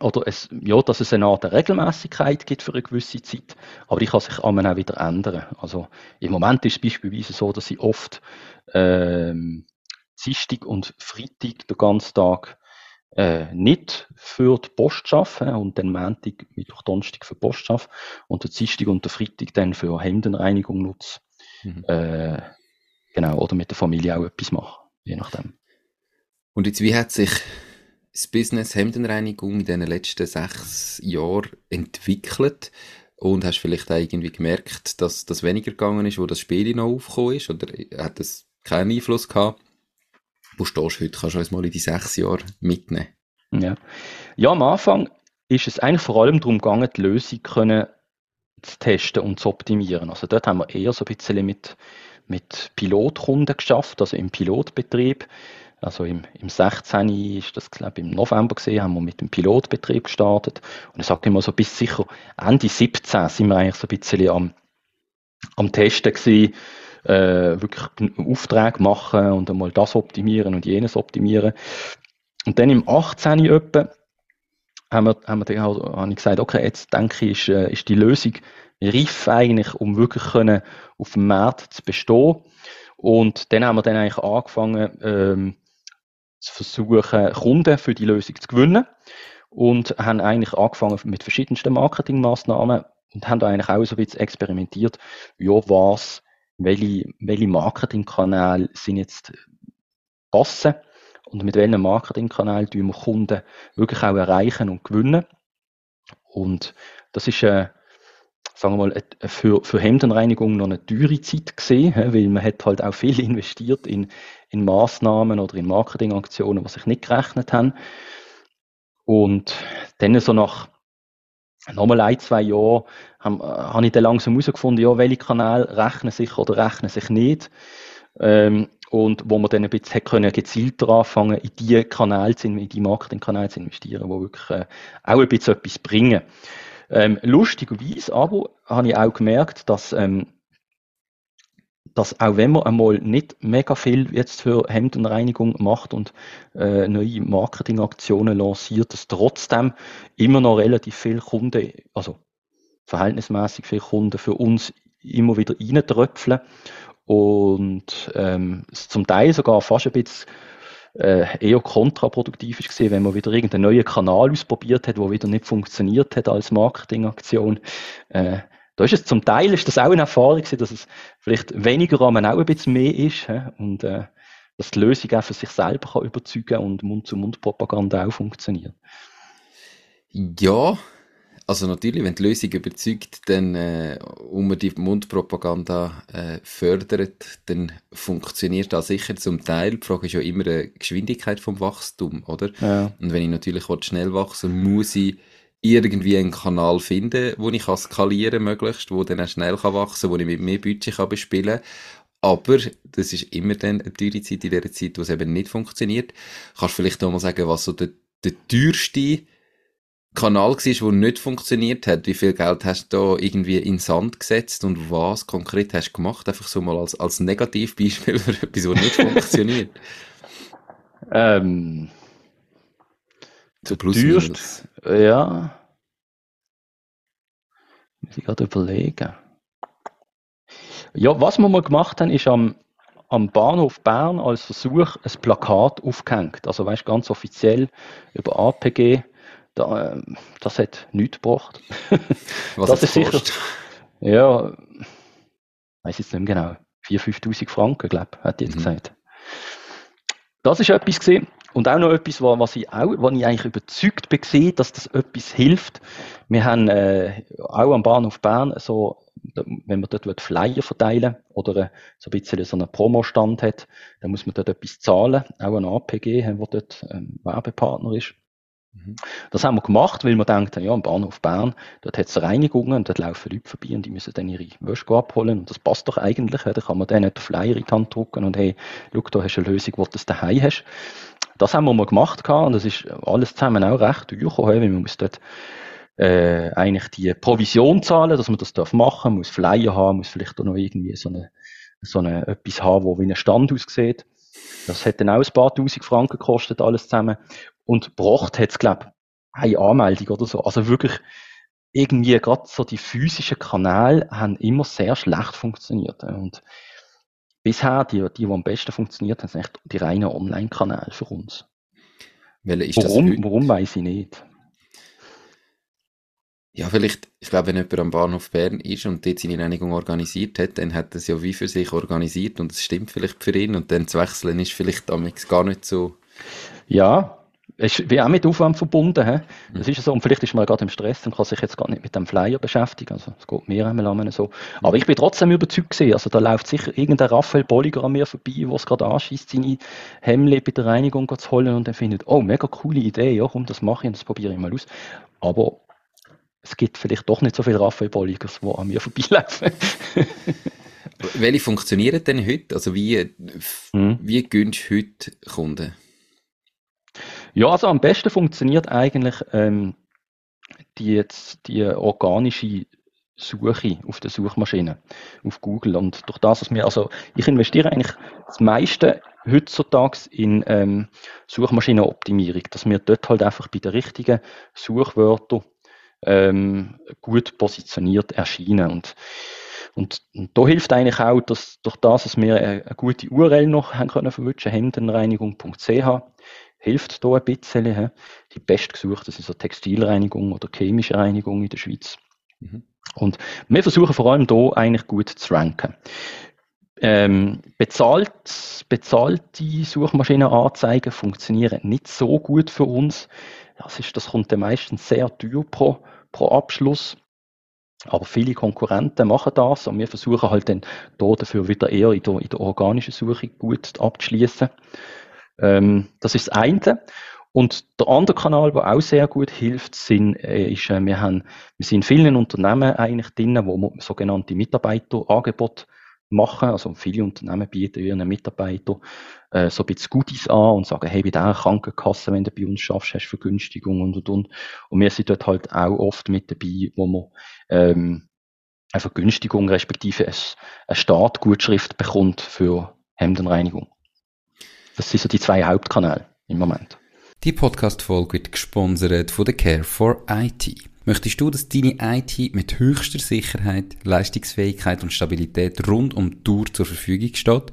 oder es, ja, dass es eine Art Regelmäßigkeit gibt für eine gewisse Zeit, aber die kann sich auch wieder ändern. Also im Moment ist es beispielsweise so, dass ich oft ähm, Dienstag und Freitag den ganzen Tag äh, nicht für die Post arbeiten und dann Montag, Mittwoch, Donnerstag für die Post arbeiten und den Dienstag und den Freitag dann für Hemdenreinigung nutzen. Mhm. Äh, genau, oder mit der Familie auch etwas machen, je nachdem. Und jetzt, wie hat sich das Business Hemdenreinigung in den letzten sechs Jahren entwickelt? Und hast vielleicht auch irgendwie gemerkt, dass das weniger gegangen ist, wo das Spiel noch aufgekommen ist? Oder hat das keinen Einfluss gehabt? Wo stehst du heute? Kannst du uns mal in die sechs Jahre mitnehmen? Ja. ja, am Anfang ist es eigentlich vor allem darum gegangen, die Lösung können zu testen und zu optimieren. Also dort haben wir eher so ein bisschen mit, mit Pilotkunden geschafft, also im Pilotbetrieb. Also im, im 16. ist das, glaube ich, im November gesehen, haben wir mit dem Pilotbetrieb gestartet. Und ich sage immer so, bis sicher Ende 17 sind wir eigentlich so ein bisschen am, am Testen gewesen, äh, wirklich Aufträge machen und einmal das optimieren und jenes optimieren. Und dann im 18. etwa haben wir, haben wir dann halt, habe ich gesagt, okay, jetzt denke ich, ist, äh, ist die Lösung reif eigentlich, um wirklich können auf dem Markt zu bestehen. Und dann haben wir dann eigentlich angefangen, ähm, zu versuchen, Kunden für die Lösung zu gewinnen. Und haben eigentlich angefangen mit verschiedensten Marketingmaßnahmen und haben da eigentlich auch so ein bisschen experimentiert, ja, was welche, welche Marketingkanäle sind jetzt passen und mit welchem Marketingkanal tun wir Kunden wirklich auch erreichen und gewinnen. Und das ist, äh, sagen wir mal, für, für Hemdenreinigung noch eine teure Zeit gesehen, weil man hat halt auch viel investiert in, in Maßnahmen oder in Marketingaktionen, die sich nicht gerechnet haben. Und dann so nach nochmal ein, zwei Jahren habe, habe ich dann langsam herausgefunden, ja, welche Kanäle rechnen sich oder rechnen sich nicht. Ähm, und wo man dann ein bisschen können gezielter anfangen, in die Kanäle, in die Marketingkanäle zu investieren, die wirklich äh, auch ein bisschen etwas bringen. Ähm, lustigerweise aber habe ich auch gemerkt, dass ähm, dass auch wenn man einmal nicht mega viel jetzt für Hemdenreinigung macht und äh, neue Marketingaktionen lanciert, dass trotzdem immer noch relativ viele Kunden, also verhältnismäßig viele Kunden für uns immer wieder reintröpfeln und ähm, zum Teil sogar fast ein bisschen äh, eher kontraproduktiv ist gesehen, wenn man wieder irgendeinen neuen Kanal ausprobiert hat, wo wieder nicht funktioniert hat als Marketingaktion. Äh, da ist es zum Teil ist das auch eine Erfahrung gewesen, dass es vielleicht weniger aber auch ein bisschen mehr ist und äh, dass die Lösung auch für sich selber kann überzeugen und Mund-zu-Mund-Propaganda auch funktioniert. Ja, also natürlich, wenn die Lösung überzeugt, dann äh, und man die Mundpropaganda äh, fördert, dann funktioniert das sicher zum Teil. Die Frage ist ja immer die Geschwindigkeit vom Wachstum, oder? Ja. Und wenn ich natürlich schnell wachsen muss ich irgendwie einen Kanal finden, wo ich kann skalieren möglichst, wo dann auch schnell kann wachsen, wo ich mit mehr Budget kann bespielen aber das ist immer dann eine teure Zeit in der Zeit, wo es eben nicht funktioniert. Kannst du vielleicht noch mal sagen, was so der, der teuerste Kanal war, der nicht funktioniert hat? Wie viel Geld hast du da irgendwie in Sand gesetzt und was konkret hast du gemacht? Einfach so mal als, als Negativbeispiel <laughs> für etwas, was nicht funktioniert. Ähm, So plus ja. Muss ich gerade überlegen. Ja, was wir mal gemacht haben, ist am, am Bahnhof Bern als Versuch ein Plakat aufgehängt. Also weißt ganz offiziell über APG. Da, äh, das hat nichts gebracht. <laughs> Was das ist sicher. gekostet? Ja, weiß jetzt nicht mehr genau. 4.000, 5.000 Franken, glaube ich, hat die jetzt Mhm. gesagt. Das ist etwas gesehen. Und auch noch etwas, wa- was ich auch, wo ich eigentlich überzeugt bin, gesehen, dass das etwas hilft. Wir haben äh, auch am Bahnhof Bern so, wenn man dort Flyer verteilen oder äh, so ein bisschen so einen Promostand hat, dann muss man dort etwas zahlen. Auch ein APG, äh, wo dort ähm, Werbepartner ist. Mhm. Das haben wir gemacht, weil wir denken, ja, am Bahnhof Bern, dort hat es Reinigungen und dort laufen Leute vorbei und die müssen dann ihre Wäsche abholen. Und das passt doch eigentlich. ja. Da kann man denen den Flyer in die Hand drücken und hey, schau, da hast du eine Lösung, wo du das daheim hast. Das haben wir mal gemacht gehabt und das ist alles zusammen auch recht teuer gekommen, weil man muss dort äh, eigentlich die Provision zahlen, dass man das darf machen, muss Flyer haben, muss vielleicht auch noch irgendwie so eine, so eine etwas haben, wo wie ein Stand aussieht. Das hat dann auch ein paar tausend Franken gekostet, alles zusammen. Und gebracht hat es, glaube ich, eine Anmeldung oder so. Also wirklich irgendwie gerade so die physischen Kanäle haben immer sehr schlecht funktioniert. Und bisher, die, die, die am besten funktioniert haben, sind echt die reinen Online-Kanäle für uns. Warum, warum weiß ich nicht. Ja, vielleicht, ich glaube, wenn jemand am Bahnhof Bern ist und dort seine Reinigung organisiert hat, dann hat er es ja wie für sich organisiert und es stimmt vielleicht für ihn und dann zu wechseln ist vielleicht damals gar nicht so. Ja, es ist wie auch mit Aufwand verbunden. He? Das ist so. Und vielleicht ist man gerade im Stress und kann sich jetzt gar nicht mit dem Flyer beschäftigen. Also, es geht mir einmal an so. Aber ich bin trotzdem überzeugt gewesen. Also, da läuft sicher irgendein Raphael Bolliger an mir vorbei, der es gerade anschießt, seine Hemmli bei der Reinigung zu holen und dann findet, oh, mega coole Idee, ja, komm, das mache ich und das probiere ich mal aus. Aber es gibt vielleicht doch nicht so viele Raphael Bolligers, die an mir <laughs> vorbeilaufen. Welche funktionieren denn heute? Also wie, Mhm. wie gönnst du heute Kunden? Ja, also am besten funktioniert eigentlich ähm, die, die organische Suche auf der Suchmaschine, auf Google. Und durch das, was wir, also ich investiere eigentlich das meiste heutzutage in ähm, Suchmaschinenoptimierung, dass wir dort halt einfach bei den richtigen Suchwörtern ähm, gut positioniert erscheinen. Und, und, und da hilft eigentlich auch, dass durch das, dass wir eine, eine gute URL noch haben können verwischen, hemdenreinigung.ch, hilft da ein bisschen. Die bestgesuchten sind so Textilreinigung oder chemische Reinigung in der Schweiz. Mhm. Und wir versuchen vor allem da eigentlich gut zu ranken. Ähm, bezahlt, bezahlte Suchmaschinenanzeigen funktionieren nicht so gut für uns. Das, ist, das kommt dann meistens sehr teuer pro, pro Abschluss. Aber viele Konkurrenten machen das und wir versuchen halt dann da dafür wieder eher in der, in der organischen Suche gut abzuschließen. Ähm, das ist das eine. Und der andere Kanal, der auch sehr gut hilft, sind, äh, ist, äh, wir haben, wir sind in vielen Unternehmen eigentlich drin, wo sogenannte Mitarbeiterangebote machen. Also viele Unternehmen bieten ihren Mitarbeitern äh, so ein bisschen Goodies an und sagen, hey, bei dieser Krankenkasse, wenn du bei uns schaffst, hast du Vergünstigung und, und, und. Und wir sind dort halt auch oft mit dabei, wo man ähm, eine Vergünstigung respektive eine Startgutschrift bekommt für Hemdenreinigung. Das sind so die zwei Hauptkanäle im Moment. Die Podcast-Folge wird gesponsert von der Care for IT. Möchtest du, dass deine IT mit höchster Sicherheit, Leistungsfähigkeit und Stabilität rund um die Tour zur Verfügung steht?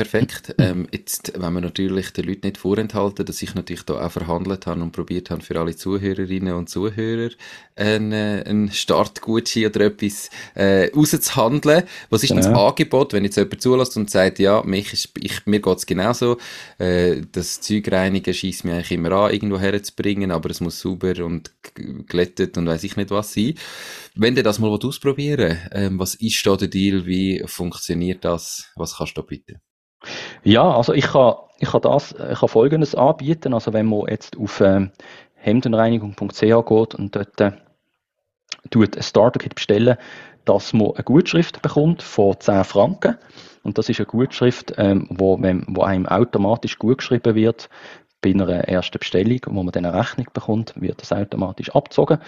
Perfekt. Ähm, jetzt, wenn wir natürlich den Leuten nicht vorenthalten, dass ich natürlich da auch verhandelt habe und probiert habe, für alle Zuhörerinnen und Zuhörer einen, einen Startgutschein oder etwas äh, rauszuhandeln. Was ist denn das Genau. Angebot, wenn jetzt jemand zulässt und sagt, ja, mich ist, ich, mir geht's genauso, äh, das Zeug reinigen schießt mir eigentlich immer an, irgendwo herzubringen, aber es muss sauber und glättet und weiß ich nicht was sein. Wenn du das mal ausprobieren ähm, was ist da der Deal, wie funktioniert das, was kannst du da bieten? Ja, also ich kann, ich kann das, ich kann Folgendes anbieten. Also wenn man jetzt auf ähm, hemdenreinigung.ch geht und dort äh, tut ein Starter-Kit bestellen, dass man eine Gutschrift bekommt von 10 Franken. Und das ist eine Gutschrift, ähm, wo, wo einem automatisch gut geschrieben wird bei einer ersten Bestellung, wo man dann eine Rechnung bekommt, wird das automatisch abgezogen.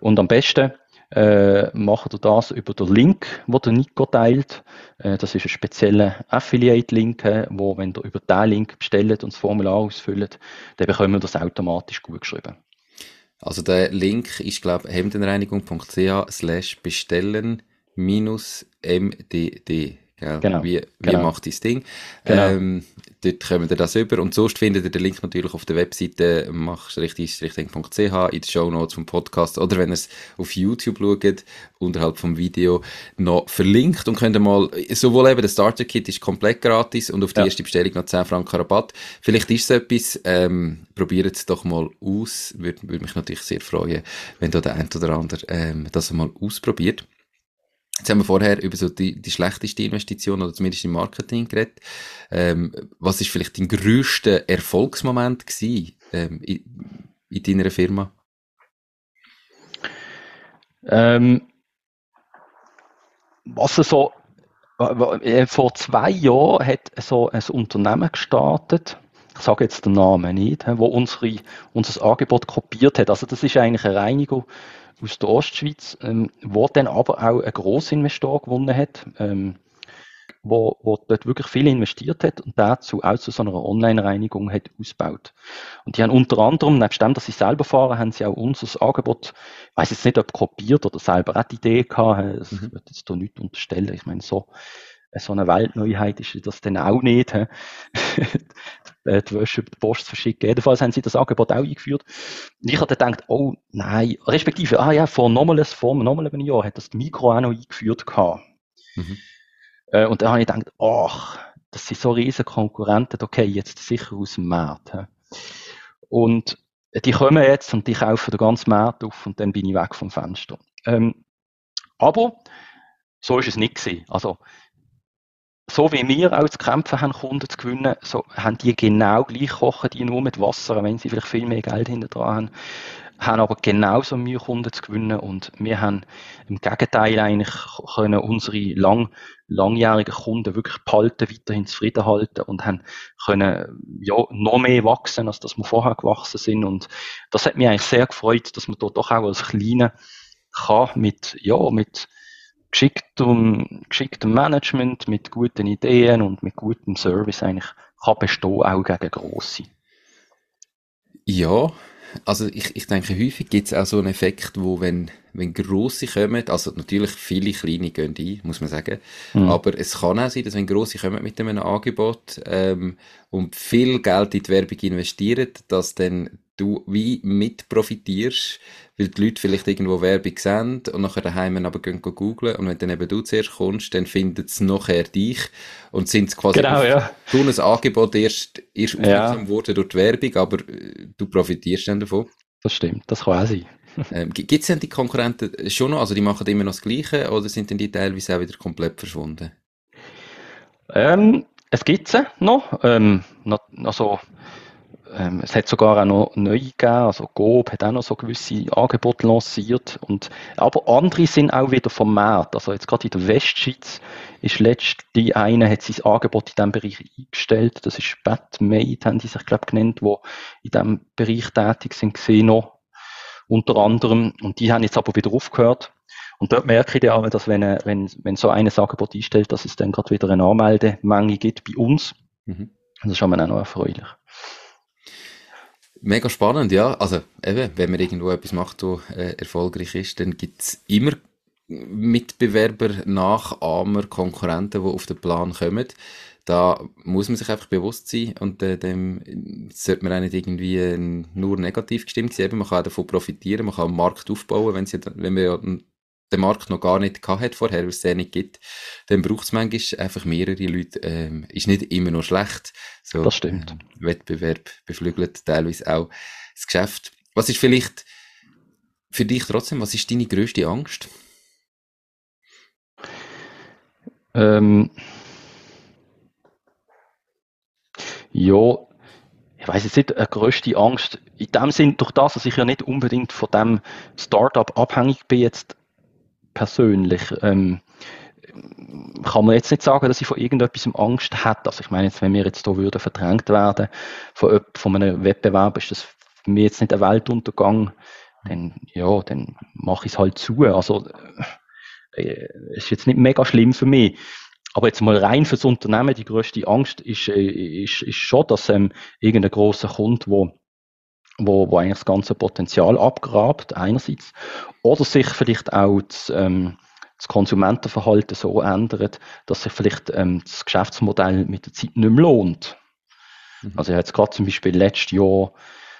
Und am besten äh, macht ihr das über den Link, den der Nico teilt. Äh, das ist ein spezieller Affiliate-Link, äh, wo, wenn ihr über diesen Link bestellt und das Formular ausfüllt, dann bekommen wir das automatisch gut geschrieben. Also der Link ist, glaube ich, hemdenreinigung.ch slash bestellen minus mdd. Gell? Genau. Wie, wie genau. macht das Ding? Genau. Ähm, dort kommen ihr das über. Und sonst findet ihr den Link natürlich auf der Webseite machrichtig.ch in den Show Notes vom Podcast oder wenn ihr es auf YouTube schaut, unterhalb vom Video noch verlinkt und könnt ihr mal, sowohl eben der Starter Kit ist komplett gratis und auf die ja. erste Bestellung noch 10 Franken Rabatt. Vielleicht ist es etwas, ähm, probiert es doch mal aus. Würde, würde mich natürlich sehr freuen, wenn da der ein oder andere ähm, das mal ausprobiert. Jetzt haben wir vorher über so die, die schlechteste Investition oder zumindest im Marketing geredet. Ähm, was ist vielleicht dein grösster Erfolgsmoment gewesen, ähm, in, in deiner Firma? Ähm, was so äh, vor zwei Jahren hat so ein Unternehmen gestartet, ich sage jetzt den Namen nicht, wo unsere, unser Angebot kopiert hat. Also das ist eigentlich eine Reinigung aus der Ostschweiz, ähm, wo dann aber auch ein Grossinvestor gewonnen hat, ähm, wo, wo dort wirklich viel investiert hat und dazu auch zu so einer Online-Reinigung hat ausgebaut. Und die haben unter anderem, nebst dem, dass sie selber fahren, haben sie auch unser Angebot, ich weiß jetzt nicht, ob kopiert oder selber auch die Idee gehabt, das mhm. wird jetzt da nicht unterstellen. Ich meine, so, so eine Weltneuheit ist das dann auch nicht. <laughs> Äh, die Wäsche über die Post verschicken. Jedenfalls haben sie das Angebot auch eingeführt. Und ich hatte gedacht, oh nein, respektive, ah ja, vor vor nochmal einem Jahr hat das Mikro auch noch eingeführt gehabt. Mhm. Äh, und da habe ich gedacht, ach, das sind so riesige Konkurrenten, okay, jetzt sicher aus dem Markt. Und die kommen jetzt und die kaufen den ganzen Markt auf und dann bin ich weg vom Fenster. Ähm, aber so ist es nicht gewesen. Also so wie wir auch zu kämpfen haben, Kunden zu gewinnen, so haben die genau gleich kochen, die nur mit Wasser, wenn sie vielleicht viel mehr Geld hinter dran haben, haben aber genauso Mühe, Kunden zu gewinnen. Und wir haben im Gegenteil eigentlich können unsere lang, langjährigen Kunden wirklich behalten, weiterhin zufrieden halten und haben können, ja, noch mehr wachsen, als dass wir vorher gewachsen sind. Und das hat mich eigentlich sehr gefreut, dass man dort doch auch als Kleine kann mit, ja, mit, geschicktem, geschicktem Management, mit guten Ideen und mit gutem Service eigentlich kann bestehen, auch gegen grosse. Ja, also ich, ich denke, häufig gibt es auch so einen Effekt, wo wenn, wenn grosse kommen, also natürlich viele kleine gehen ein, muss man sagen, mhm. aber es kann auch sein, dass wenn grosse kommen mit einem Angebot ähm, und viel Geld in die Werbung investieren, dass dann du wie mit profitierst, weil die Leute vielleicht irgendwo Werbung sehen und nachher daheim aber gehen googlen und wenn dann eben du zuerst kommst, dann finden sie nachher dich und sind quasi genau, auf ja. so ein Angebot erst, erst aufmerksam ja. worden durch die Werbung, aber äh, du profitierst dann davon. Das stimmt, das kann auch sein. <laughs> ähm, Gibt es denn die Konkurrenten schon noch, also die machen immer noch das Gleiche oder sind denn die teilweise auch wieder komplett verschwunden? Ähm, es gibt sie noch, ähm, also ähm, es hat sogar auch noch neue gegeben, also Gob hat auch noch so gewisse Angebote lanciert. Und, aber andere sind auch wieder vermehrt. Also jetzt gerade in der Westschweiz ist letzte eine hat sein Angebot in diesem Bereich eingestellt. Das ist Batmade, haben die sich, glaube genannt, wo in diesem Bereich tätig sind, gesehen noch. Unter anderem. Und die haben jetzt aber wieder aufgehört. Und dort merke ich auch, dass wenn, wenn, wenn so ein Angebot einstellt, dass es dann gerade wieder eine Anmeldemenge gibt bei uns. Mhm. Das ist schon mal auch noch erfreulich. Mega spannend, ja. Also eben, wenn man irgendwo etwas macht, wo äh, erfolgreich ist, dann gibt's immer Mitbewerber, Nachahmer, Konkurrenten, die auf den Plan kommen. Da muss man sich einfach bewusst sein und äh, dem sollte man auch nicht irgendwie äh, nur negativ gestimmt sein. man kann auch davon profitieren, man kann einen Markt aufbauen, wenn, sie, wenn man ja den Markt noch gar nicht gehabt hat vorher, weil es den nicht gibt, dann braucht es manchmal einfach mehrere Leute. Ähm, ist nicht immer nur schlecht. So, das stimmt. Äh, Wettbewerb beflügelt teilweise auch das Geschäft. Was ist vielleicht für dich trotzdem, was ist deine größte Angst? Ähm, ja, ich weiß jetzt nicht, eine größte Angst, in dem Sinn, durch das, dass ich ja nicht unbedingt von dem Startup abhängig bin, jetzt persönlich, ähm, kann man jetzt nicht sagen, dass ich von irgendetwas Angst hätte. Also ich meine jetzt, wenn wir jetzt hier würden verdrängt werden von, von einem Wettbewerb, ist das für mich jetzt nicht ein Weltuntergang. Dann, ja, dann mache ich es halt zu. Also, äh, ist jetzt nicht mega schlimm für mich. Aber jetzt mal rein fürs Unternehmen, die größte Angst ist, äh, ist, ist schon, dass ähm, irgendein großer Kunde, wo, wo, wo eigentlich das ganze Potenzial abgrabt, einerseits, oder sich vielleicht auch das, ähm, das Konsumentenverhalten so ändert, dass sich vielleicht ähm, das Geschäftsmodell mit der Zeit nicht mehr lohnt. Mhm. Also jetzt gerade zum Beispiel letztes Jahr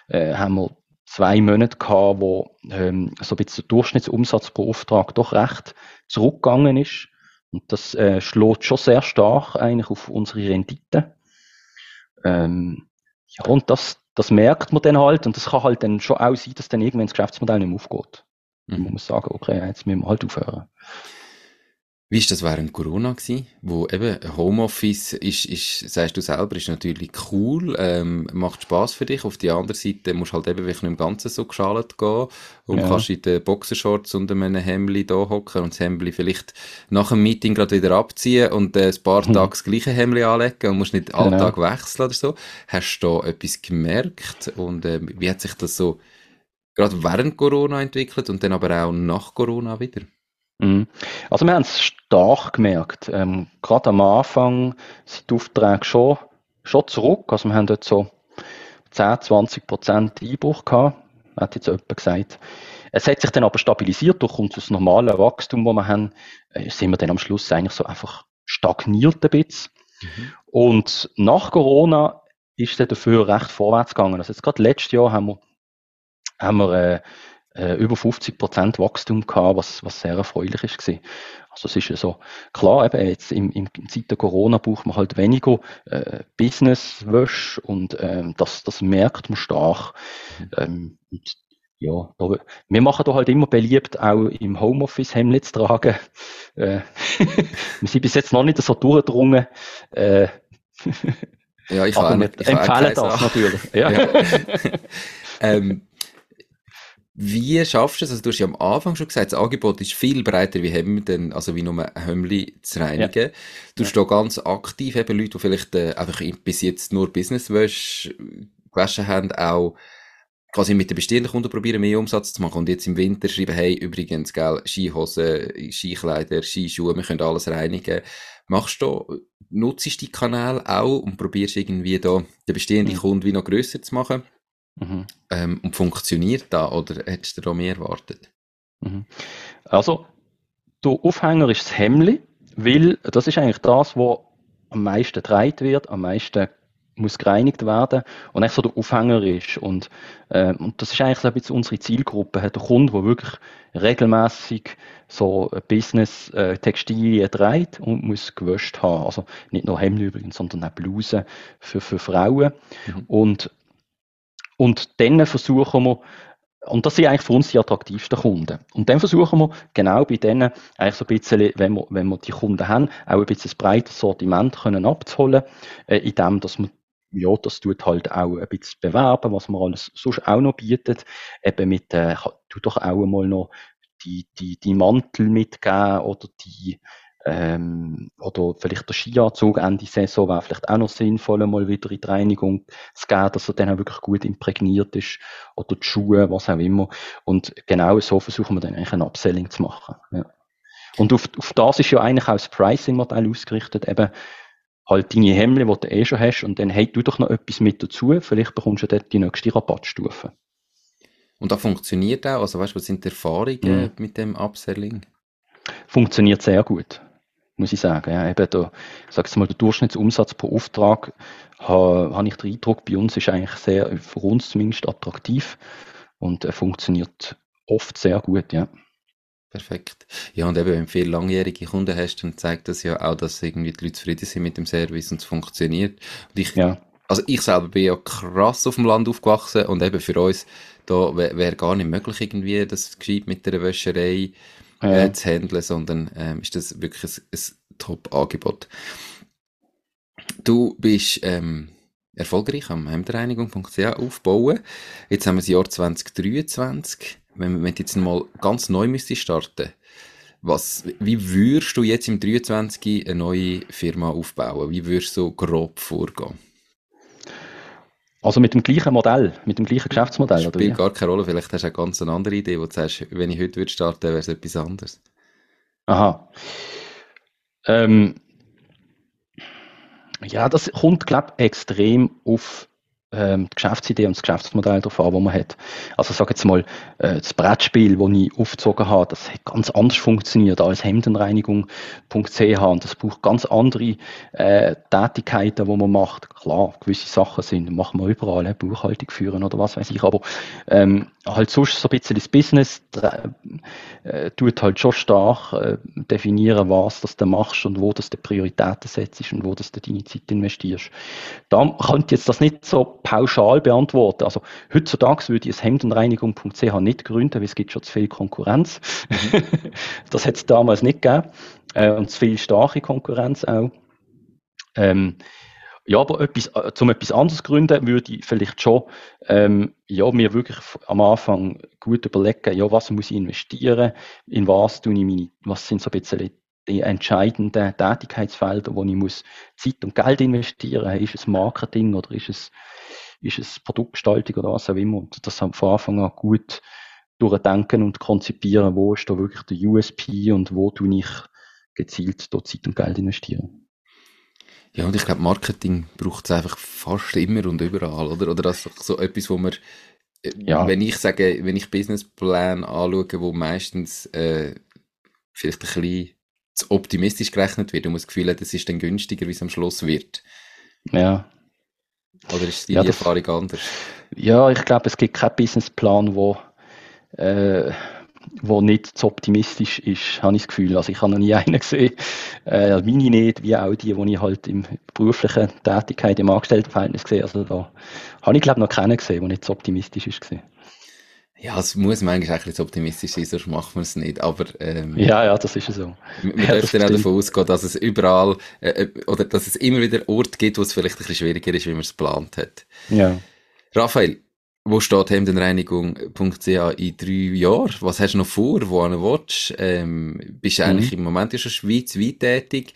äh, haben wir zwei Monate gehabt, wo ähm, so ein bisschen der Durchschnittsumsatz pro Auftrag doch recht zurückgegangen ist. Und das äh, schlägt schon sehr stark eigentlich auf unsere Rendite. Ähm, ja, und das, das merkt man dann halt und das kann halt dann schon auch sein, dass dann irgendwann das Geschäftsmodell nicht mehr aufgeht. Mhm. Man muss sagen, okay, jetzt müssen wir halt aufhören. Wie ist das während Corona gewesen? Wo eben Homeoffice ist, ist, sagst du selber, ist natürlich cool, ähm, macht Spaß für dich. Auf der anderen Seite musst du halt eben wirklich nicht im Ganzen so geschalt gehen und ja. kannst in den Boxershorts unter einem Hemdli da hocken und das Hemdli vielleicht nach dem Meeting gerade wieder abziehen und äh, ein paar hm. Tage das gleiche Hemdli anlegen und musst nicht genau. Tag wechseln oder so. Hast du da etwas gemerkt und äh, wie hat sich das so gerade während Corona entwickelt und dann aber auch nach Corona wieder? Mhm. Also wir haben es stark gemerkt. Ähm, gerade am Anfang sind die Aufträge schon, schon zurück. Also wir haben dort so 10, 20 Prozent Einbruch gehabt, hat jetzt jemand gesagt. Es hat sich dann aber stabilisiert durch unser normales Wachstum, das wir haben, äh, sind wir dann am Schluss eigentlich so einfach stagniert ein bisschen. Mhm. Und nach Corona ist es dafür recht vorwärts gegangen. Also jetzt gerade letztes Jahr haben wir, haben wir äh, äh, über 50 Prozent Wachstum gehabt, was, was sehr erfreulich ist gewesen. Also es ist ja so, klar, eben jetzt im, im, in Zeit der Corona braucht man halt weniger äh, Business-Wäsche und ähm, das, das merkt man stark. Ähm, und ja, da, wir machen da halt immer beliebt, auch im Homeoffice Hemd zu tragen. <laughs> Äh, <laughs> wir sind bis jetzt noch nicht so durchgedrungen. Äh, ja, ich, <laughs> Aber wir empfehlen das natürlich. Ja. ja. ähm, wie schaffst du es? Also du hast ja am Anfang schon gesagt, das Angebot ist viel breiter wie Hemden, also wie nur ein Hemdli zu reinigen. Ja. Du bist ja. ganz aktiv, eben Leute, die vielleicht äh, einfach bis jetzt nur Businesswäsche gewaschen haben, auch quasi mit den bestehenden Kunden probieren, mehr Umsatz zu machen und jetzt im Winter schreiben, hey, übrigens, gell, Skihosen, Skikleider, Skischuhe, wir können alles reinigen. Machst du, nutzt die Kanal auch und probierst irgendwie da den bestehenden mhm. Kunden wie noch grösser zu machen? Mhm. Ähm, und funktioniert da oder hättest du da mehr erwartet? Mhm. Also, der Aufhänger ist das Hemmli, weil das ist eigentlich das, was am meisten getragen wird, am meisten muss gereinigt werden und eigentlich so der Aufhänger ist. Und, äh, und das ist eigentlich so ein bisschen unsere Zielgruppe, der Kunde, der wirklich regelmäßig so ein Business äh, trägt und muss gewöscht haben. Also nicht nur Hemden übrigens, sondern auch Blusen für, für Frauen. Mhm. Und und dann versuchen wir, und das sind eigentlich für uns die attraktivsten Kunden. Und dann versuchen wir genau bei denen eigentlich so ein bisschen, wenn wir, wenn wir die Kunden haben, auch ein bisschen ein breites Sortiment können abzuholen, äh, in dem, dass man ja, das tut halt auch ein bisschen bewerben, was man alles sonst auch noch bietet. Eben mit, äh, tu doch auch einmal noch die, die, die Mantel mitgeben oder die, ähm, oder vielleicht der Skianzug Ende Saison wäre vielleicht auch noch sinnvoll, mal wieder in die Reinigung zu geben, dass er dann auch wirklich gut imprägniert ist. Oder die Schuhe, was auch immer. Und genau so versuchen wir dann eigentlich ein Upselling zu machen. Ja. Und auf, auf das ist ja eigentlich auch das Pricing-Modell ausgerichtet, eben halt deine Hemmli, die du eh schon hast, und dann hey, du doch noch etwas mit dazu, vielleicht bekommst du dort die nächste Rabattstufe. Und das funktioniert auch? Also weißt du, was sind die Erfahrungen mhm. mit dem Upselling? Funktioniert sehr gut muss ich sagen. Ja, eben der, sag's mal, der Durchschnittsumsatz pro Auftrag, habe ha ich den Eindruck, bei uns ist eigentlich sehr, für uns zumindest attraktiv und äh, funktioniert oft sehr gut, ja. Perfekt. Ja, und eben, wenn du viele langjährige Kunden hast, dann zeigt das ja auch, dass irgendwie die Leute zufrieden sind mit dem Service und es funktioniert. Und ich, ja. also ich selber bin ja krass auf dem Land aufgewachsen und eben für uns, da wäre wär gar nicht möglich irgendwie, das geschieht mit der Wäscherei äh, zu handeln, sondern ähm, ist das wirklich ein, ein Top-Angebot. Du bist ähm, erfolgreich am hemdreinigung.ch aufbauen. Jetzt haben wir das Jahr 2023. Wenn wir jetzt mal ganz neu müsste starten, was, wie würdest du jetzt im 23 eine neue Firma aufbauen? Wie würdest du so grob vorgehen? Also mit dem gleichen Modell, mit dem gleichen Geschäftsmodell, Spielt oder wie? gar keine Rolle. Vielleicht hast du eine ganz andere Idee, wo du sagst, wenn ich heute würde starten, wäre es etwas anderes. Aha. Ähm, ja, das kommt, glaube ich, extrem auf ähm, die Geschäftsidee und das Geschäftsmodell darauf an, das man hat. Also sage jetzt mal, äh, das Brettspiel, das ich aufgezogen habe, das hat ganz anders funktioniert als Hemdenreinigung.ch und das braucht ganz andere äh, Tätigkeiten, die man macht. Klar, gewisse Sachen sind, machen wir überall, äh, Buchhaltung führen oder was weiß ich, aber ähm, halt sonst so ein bisschen das Business äh, tut halt schon stark äh, definieren, was das du machst und wo das du Prioritäten setzt und wo das du deine Zeit investierst. Da könnte jetzt das nicht so pauschal beantworten. Also heutzutage würde ich es hemdenreinigung.ch nicht gründen, weil es gibt schon zu viel Konkurrenz. Mhm. <laughs> das hat es damals nicht gegeben. Äh, und zu viel starke Konkurrenz auch. Ähm, ja, aber etwas, äh, zum etwas anderes gründen, würde ich vielleicht schon, ähm, ja, mir wirklich am Anfang gut überlegen, ja, was muss ich investieren, in was tue ich meine, was sind so ein bisschen die entscheidenden Tätigkeitsfelder, wo ich muss Zeit und Geld investieren. Ist es Marketing oder ist es ist es Produktgestaltung oder was auch immer. Und das von Anfang an gut durchdenken und konzipieren, wo ist da wirklich der USP und wo tue ich gezielt dort Zeit und Geld investieren. Ja, und ich glaube, Marketing braucht es einfach fast immer und überall, oder? Oder das ist so etwas, wo man, äh, ja. wenn ich sage, wenn ich Businessplan anschaue, wo meistens äh, vielleicht ein bisschen zu optimistisch gerechnet wird und man das Gefühl hat, es ist dann günstiger, wie es am Schluss wird. Ja. Oder ist die ja, Erfahrung anders? Ja, ich glaube, es gibt keinen Businessplan, wo, äh, wo nicht zu optimistisch ist, habe ich das Gefühl. Also ich habe noch nie einen gesehen, äh, meine nicht, wie auch die, die ich halt im beruflichen Tätigkeit, im Angestelltenverhältnis gesehen Also da habe ich glaube noch keinen gesehen, der nicht so optimistisch ist. Gewesen. Ja, es muss manchmal ein bisschen optimistisch sein, sonst machen wir es nicht. Aber, ähm, ja, ja, das ist so. Wir <laughs> ja, dürfen auch davon ausgehen, dass es überall, äh, äh, oder dass es immer wieder Orte gibt, wo es vielleicht ein bisschen schwieriger ist, wie man es geplant hat. Ja. Raphael, wo steht hemdenreinigung.ch in drei Jahren? Was hast du noch vor? Wo du willst? Ähm, bist du mhm. eigentlich im Moment ja schon schweizweit tätig?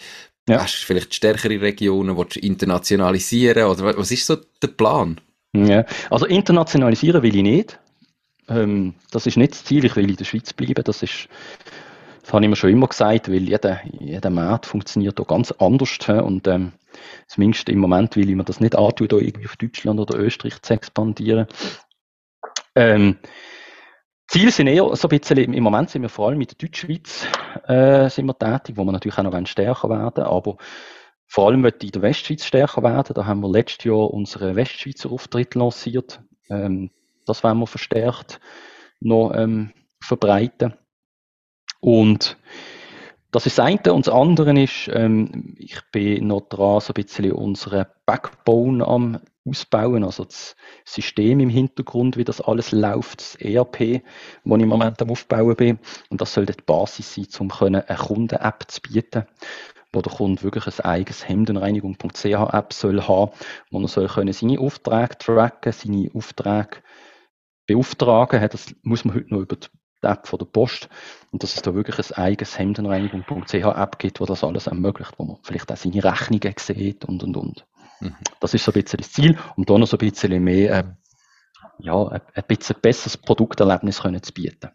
Ja. Hast du vielleicht stärkere Regionen? Willst du internationalisieren? Oder was ist so der Plan? Ja, also internationalisieren will ich nicht. Ähm, das ist nicht das Ziel, ich will in der Schweiz bleiben. Das ist, das habe ich mir schon immer gesagt, weil jeder, jeder Markt funktioniert hier ganz anders. Und ähm, zumindest im Moment will ich mir das nicht antun, da irgendwie auf Deutschland oder Österreich zu expandieren. Ähm, Ziele sind eher so ein bisschen, im Moment sind wir vor allem in der Deutschschweiz äh, sind wir tätig, wo wir natürlich auch noch stärker werden aber vor allem wird in der Westschweiz stärker werden. Da haben wir letztes Jahr unseren Westschweizer Auftritt lanciert. Ähm, das wollen wir verstärkt noch ähm, verbreiten. Und das ist das eine. Und das andere ist, ähm, ich bin noch dran, so ein bisschen unsere Backbone am ausbauen, also das System im Hintergrund, wie das alles läuft, das ERP, wo ich im Moment am Aufbauen bin. Und das soll die Basis sein, um eine Kunden-App zu bieten, wo der Kunde wirklich ein eigenes Hemdenreinigung.ch App soll haben, wo er soll seine Aufträge tracken, seine Aufträge beauftragen. Das muss man heute noch über die App von der Post. Und dass es da wirklich ein eigenes Hemdenreinigung.ch App gibt, wo das alles ermöglicht, wo man vielleicht auch seine Rechnungen sieht und, und, und. Mhm. Das ist so ein bisschen das Ziel, um da noch so ein bisschen mehr, äh, ja, ein, ein bisschen besseres Produkterlebnis können zu bieten.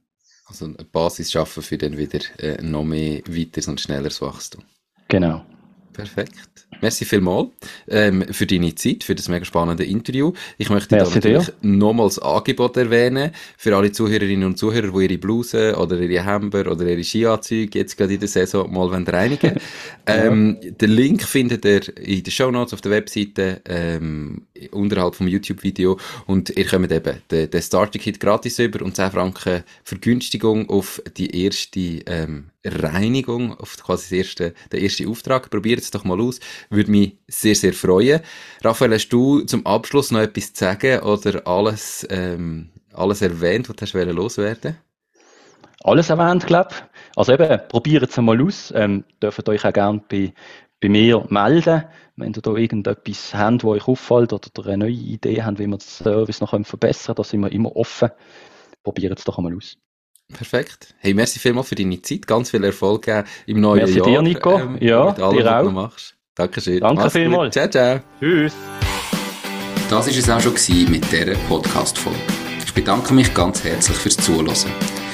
Also eine Basis schaffen für dann wieder äh, noch mehr weiteres und schnelleres Wachstum. Genau. Perfekt. Merci vielmals ähm, für deine Zeit, für das mega spannende Interview. Ich möchte Merci da natürlich nochmals Angebot erwähnen für alle Zuhörerinnen und Zuhörer, die ihre Blusen oder ihre Hember oder ihre Skianzüge jetzt gerade in der Saison mal reinigen <laughs> ähm, ja. Den Link findet ihr in den Show Notes auf der Webseite ähm, unterhalb vom YouTube-Video und ihr kommt eben den, den Starter-Kit gratis über und 10 Franken Vergünstigung auf die erste ähm, Reinigung, auf quasi das erste, den ersten Auftrag. Probiert es doch mal aus. Würde mich sehr, sehr freuen. Raphael, hast du zum Abschluss noch etwas zu sagen oder alles, ähm, alles erwähnt, was du loswerden Alles erwähnt, glaube ich. Also eben, probiert es mal aus. Ähm, dürft euch auch gerne bei bei mir melden. Wenn ihr da irgendetwas habt, wo euch auffällt oder ihr eine neue Idee habt, wie wir den Service noch verbessern können, da sind wir immer offen. Probiert es doch einmal aus. Perfekt. Hey, merci vielmals für deine Zeit. Ganz viel Erfolg im neuen merci Jahr. Merci dir, Nico. Ähm, ja, mit allem, dir auch. machst. Dankeschön. Danke vielmals. Ciao, ciao. Tschüss. Das war es auch schon mit dieser Podcast-Folge. Ich bedanke mich ganz herzlich fürs Zuhören.